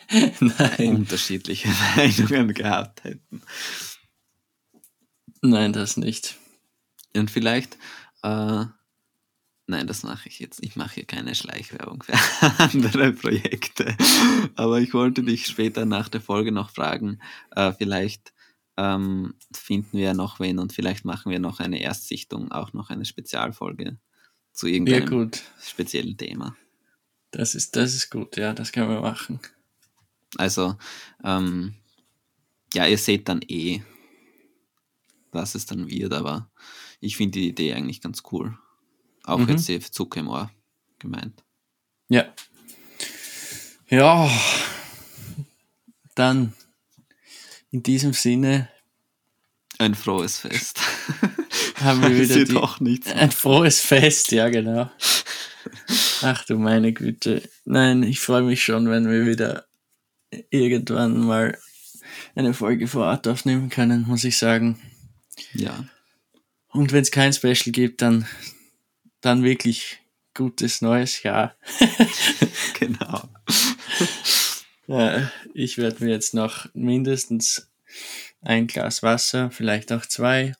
<laughs> unterschiedliche <laughs> Meinungen gehabt hätten. nein, das nicht. Und vielleicht, äh, nein, das mache ich jetzt. Ich mache hier keine Schleichwerbung für <laughs> andere Projekte. Aber ich wollte dich später nach der Folge noch fragen, äh, vielleicht ähm, finden wir noch wen und vielleicht machen wir noch eine Erstsichtung, auch noch eine Spezialfolge zu Ja, irgendeinem gut. speziellen Thema. Das ist, das ist gut, ja, das können wir machen. Also, ähm, ja, ihr seht dann eh, was es dann wird, aber ich finde die Idee eigentlich ganz cool. Auch Mhm. jetzt die Zucker im Ohr gemeint. Ja. Ja. Dann in diesem Sinne Ein frohes Fest. <laughs> haben wir <laughs> wieder die, doch nichts. <laughs> ein frohes Fest, ja genau. Ach du meine Güte. Nein, ich freue mich schon, wenn wir wieder irgendwann mal eine Folge vor Ort aufnehmen können, muss ich sagen. Ja, Und wenn es kein Special gibt, dann, dann wirklich gutes neues Jahr. <laughs> genau. <laughs> Äh, ich werde mir jetzt noch mindestens ein Glas Wasser, vielleicht auch zwei,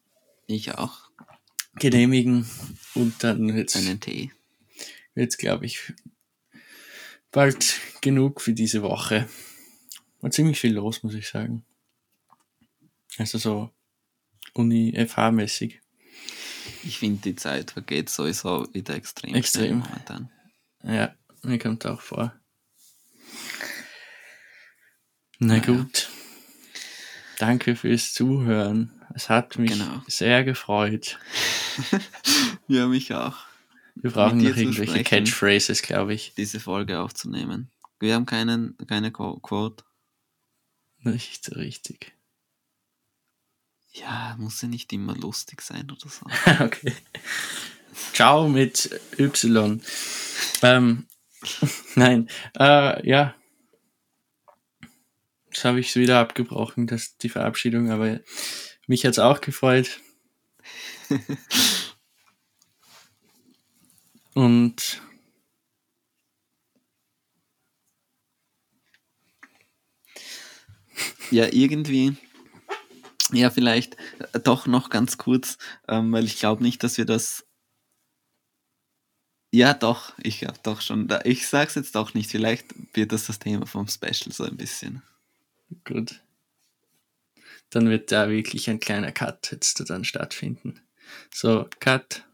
Ich auch. genehmigen und dann wird's, Einen Tee. wird's glaube ich, bald genug für diese Woche. War ziemlich viel los, muss ich sagen. Also so Uni-FH-mäßig. Ich finde, die Zeit vergeht sowieso wieder extrem, Extrem. momentan. Ja, mir kommt auch vor. Na Naja. gut. Danke fürs Zuhören. Es hat mich Genau. sehr gefreut. <laughs> Ja, mich auch. Wir brauchen noch irgendwelche sprechen. Catchphrases, glaube ich. diese Folge aufzunehmen. Wir haben keinen, keine Qu- Quote. Nicht so richtig. Ja, muss ja nicht immer lustig sein oder so. <laughs> okay. Ciao mit Y. Ähm, <laughs> nein, äh, ja. Jetzt habe ich es wieder abgebrochen, das, die Verabschiedung, aber mich hat's auch gefreut. <laughs> Und Ja, irgendwie. Ja, vielleicht äh, doch noch ganz kurz, ähm, weil ich glaube nicht, dass wir das. Ja, doch, ich glaube doch schon. Ich sag's jetzt doch nicht. Vielleicht wird das das Thema vom Special so ein bisschen. gut. Dann wird da wirklich ein kleiner Cut jetzt dann stattfinden. So, Cut.